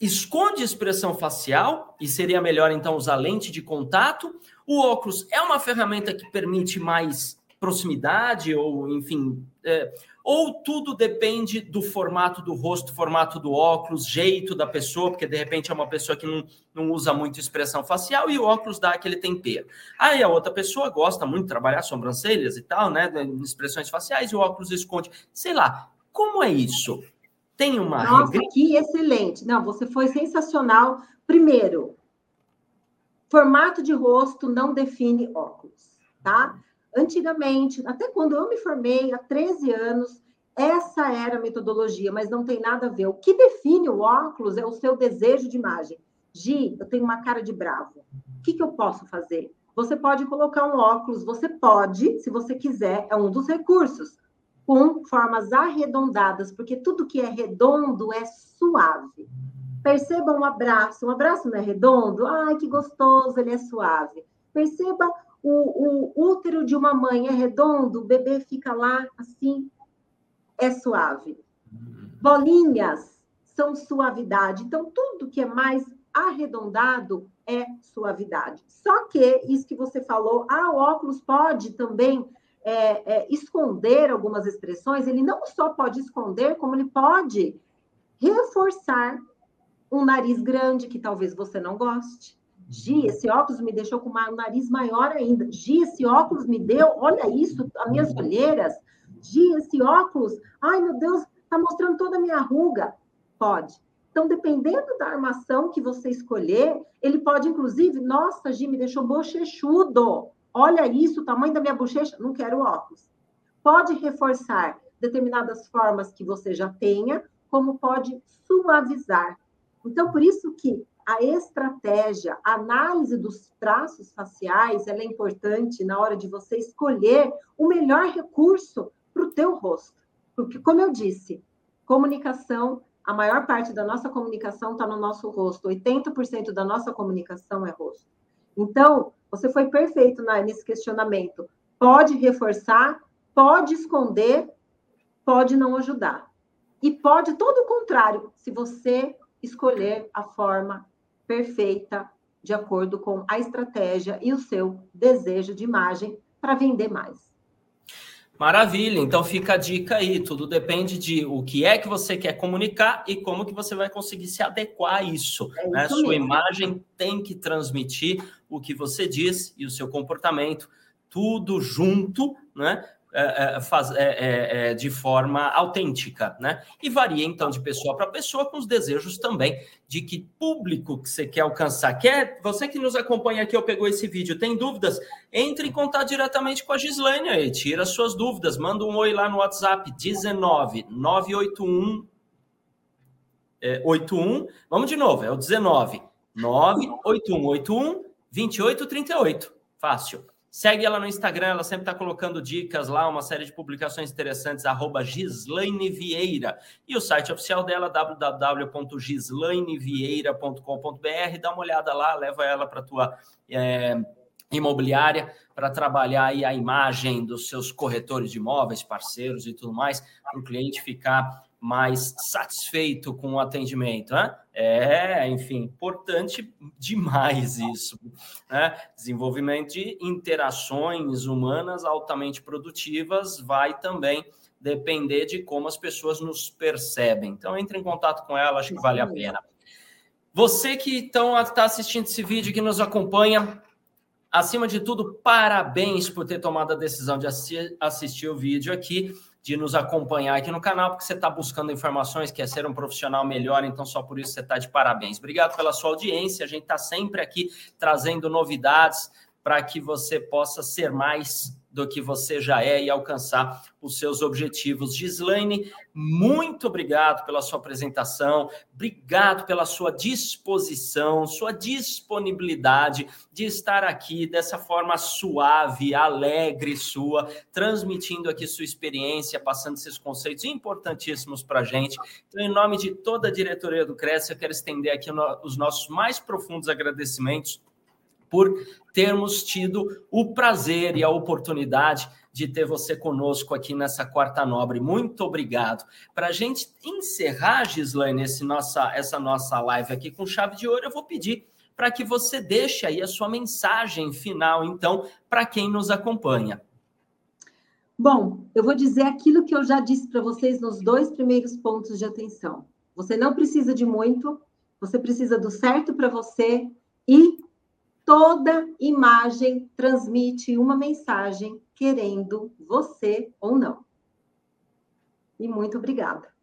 esconde expressão facial e seria melhor então usar lente de contato. O óculos é uma ferramenta que permite mais proximidade ou enfim, é, ou tudo depende do formato do rosto, formato do óculos, jeito da pessoa, porque de repente é uma pessoa que não, não usa muito expressão facial e o óculos dá aquele tempero. Aí a outra pessoa gosta muito de trabalhar sobrancelhas e tal, né, expressões faciais e o óculos esconde. Sei lá, como é isso? Tem uma Nossa, regra... que excelente. Não, você foi sensacional. Primeiro, formato de rosto não define óculos, tá? Antigamente, até quando eu me formei, há 13 anos, essa era a metodologia, mas não tem nada a ver. O que define o óculos é o seu desejo de imagem. Gi, eu tenho uma cara de bravo. O que, que eu posso fazer? Você pode colocar um óculos, você pode, se você quiser, é um dos recursos com formas arredondadas, porque tudo que é redondo é suave. Perceba um abraço, um abraço não é redondo? Ai, que gostoso, ele é suave. Perceba o, o útero de uma mãe é redondo, o bebê fica lá assim, é suave. Bolinhas são suavidade. Então, tudo que é mais arredondado é suavidade. Só que, isso que você falou, ah, o óculos pode também é, é, esconder algumas expressões, ele não só pode esconder, como ele pode reforçar um nariz grande que talvez você não goste. Gi, esse óculos me deixou com um nariz maior ainda. Gi, esse óculos me deu, olha isso, as minhas olheiras. Gi, esse óculos, ai meu Deus, tá mostrando toda a minha ruga. Pode. Então, dependendo da armação que você escolher, ele pode, inclusive, nossa, Gi, me deixou bochechudo. Olha isso, o tamanho da minha bochecha, não quero óculos. Pode reforçar determinadas formas que você já tenha, como pode suavizar. Então, por isso que a estratégia, a análise dos traços faciais, ela é importante na hora de você escolher o melhor recurso para o teu rosto. Porque, como eu disse, comunicação, a maior parte da nossa comunicação está no nosso rosto. 80% da nossa comunicação é rosto. Então, você foi perfeito nesse questionamento. Pode reforçar, pode esconder, pode não ajudar. E pode todo o contrário, se você escolher a forma perfeita de acordo com a estratégia e o seu desejo de imagem para vender mais. Maravilha, então fica a dica aí, tudo depende de o que é que você quer comunicar e como que você vai conseguir se adequar a isso. É né? isso Sua imagem tem que transmitir o que você diz e o seu comportamento, tudo junto, né? É, é, é, é, é, de forma autêntica, né? E varia então de pessoa para pessoa com os desejos também de que público que você quer alcançar. Quer você que nos acompanha aqui ou pegou esse vídeo, tem dúvidas? Entre em contato diretamente com a Gislaine aí, tira suas dúvidas, manda um oi lá no WhatsApp 19 981 é, 81, vamos de novo, é o 19 98181 2838. Fácil. Segue ela no Instagram, ela sempre está colocando dicas lá, uma série de publicações interessantes, arroba Gislaine Vieira. E o site oficial dela, www.gislainevieira.com.br. Dá uma olhada lá, leva ela para a tua é, imobiliária para trabalhar aí a imagem dos seus corretores de imóveis, parceiros e tudo mais, para o cliente ficar mais satisfeito com o atendimento. Né? É, enfim, importante demais isso. Né? Desenvolvimento de interações humanas altamente produtivas vai também depender de como as pessoas nos percebem. Então, entre em contato com ela, acho que vale a pena. Você que então está assistindo esse vídeo, que nos acompanha, acima de tudo, parabéns por ter tomado a decisão de assistir o vídeo aqui de nos acompanhar aqui no canal, porque você está buscando informações, quer ser um profissional melhor, então só por isso você está de parabéns. Obrigado pela sua audiência, a gente está sempre aqui trazendo novidades para que você possa ser mais do que você já é e alcançar os seus objetivos. Gislaine, muito obrigado pela sua apresentação, obrigado pela sua disposição, sua disponibilidade de estar aqui dessa forma suave, alegre sua, transmitindo aqui sua experiência, passando esses conceitos importantíssimos para a gente. Então, em nome de toda a diretoria do Cresce, eu quero estender aqui os nossos mais profundos agradecimentos por termos tido o prazer e a oportunidade de ter você conosco aqui nessa quarta nobre. Muito obrigado. Para a gente encerrar, Gislaine, esse nossa, essa nossa live aqui com chave de ouro, eu vou pedir para que você deixe aí a sua mensagem final, então, para quem nos acompanha. Bom, eu vou dizer aquilo que eu já disse para vocês nos dois primeiros pontos de atenção. Você não precisa de muito, você precisa do certo para você e toda imagem transmite uma mensagem querendo você ou não. E muito obrigada.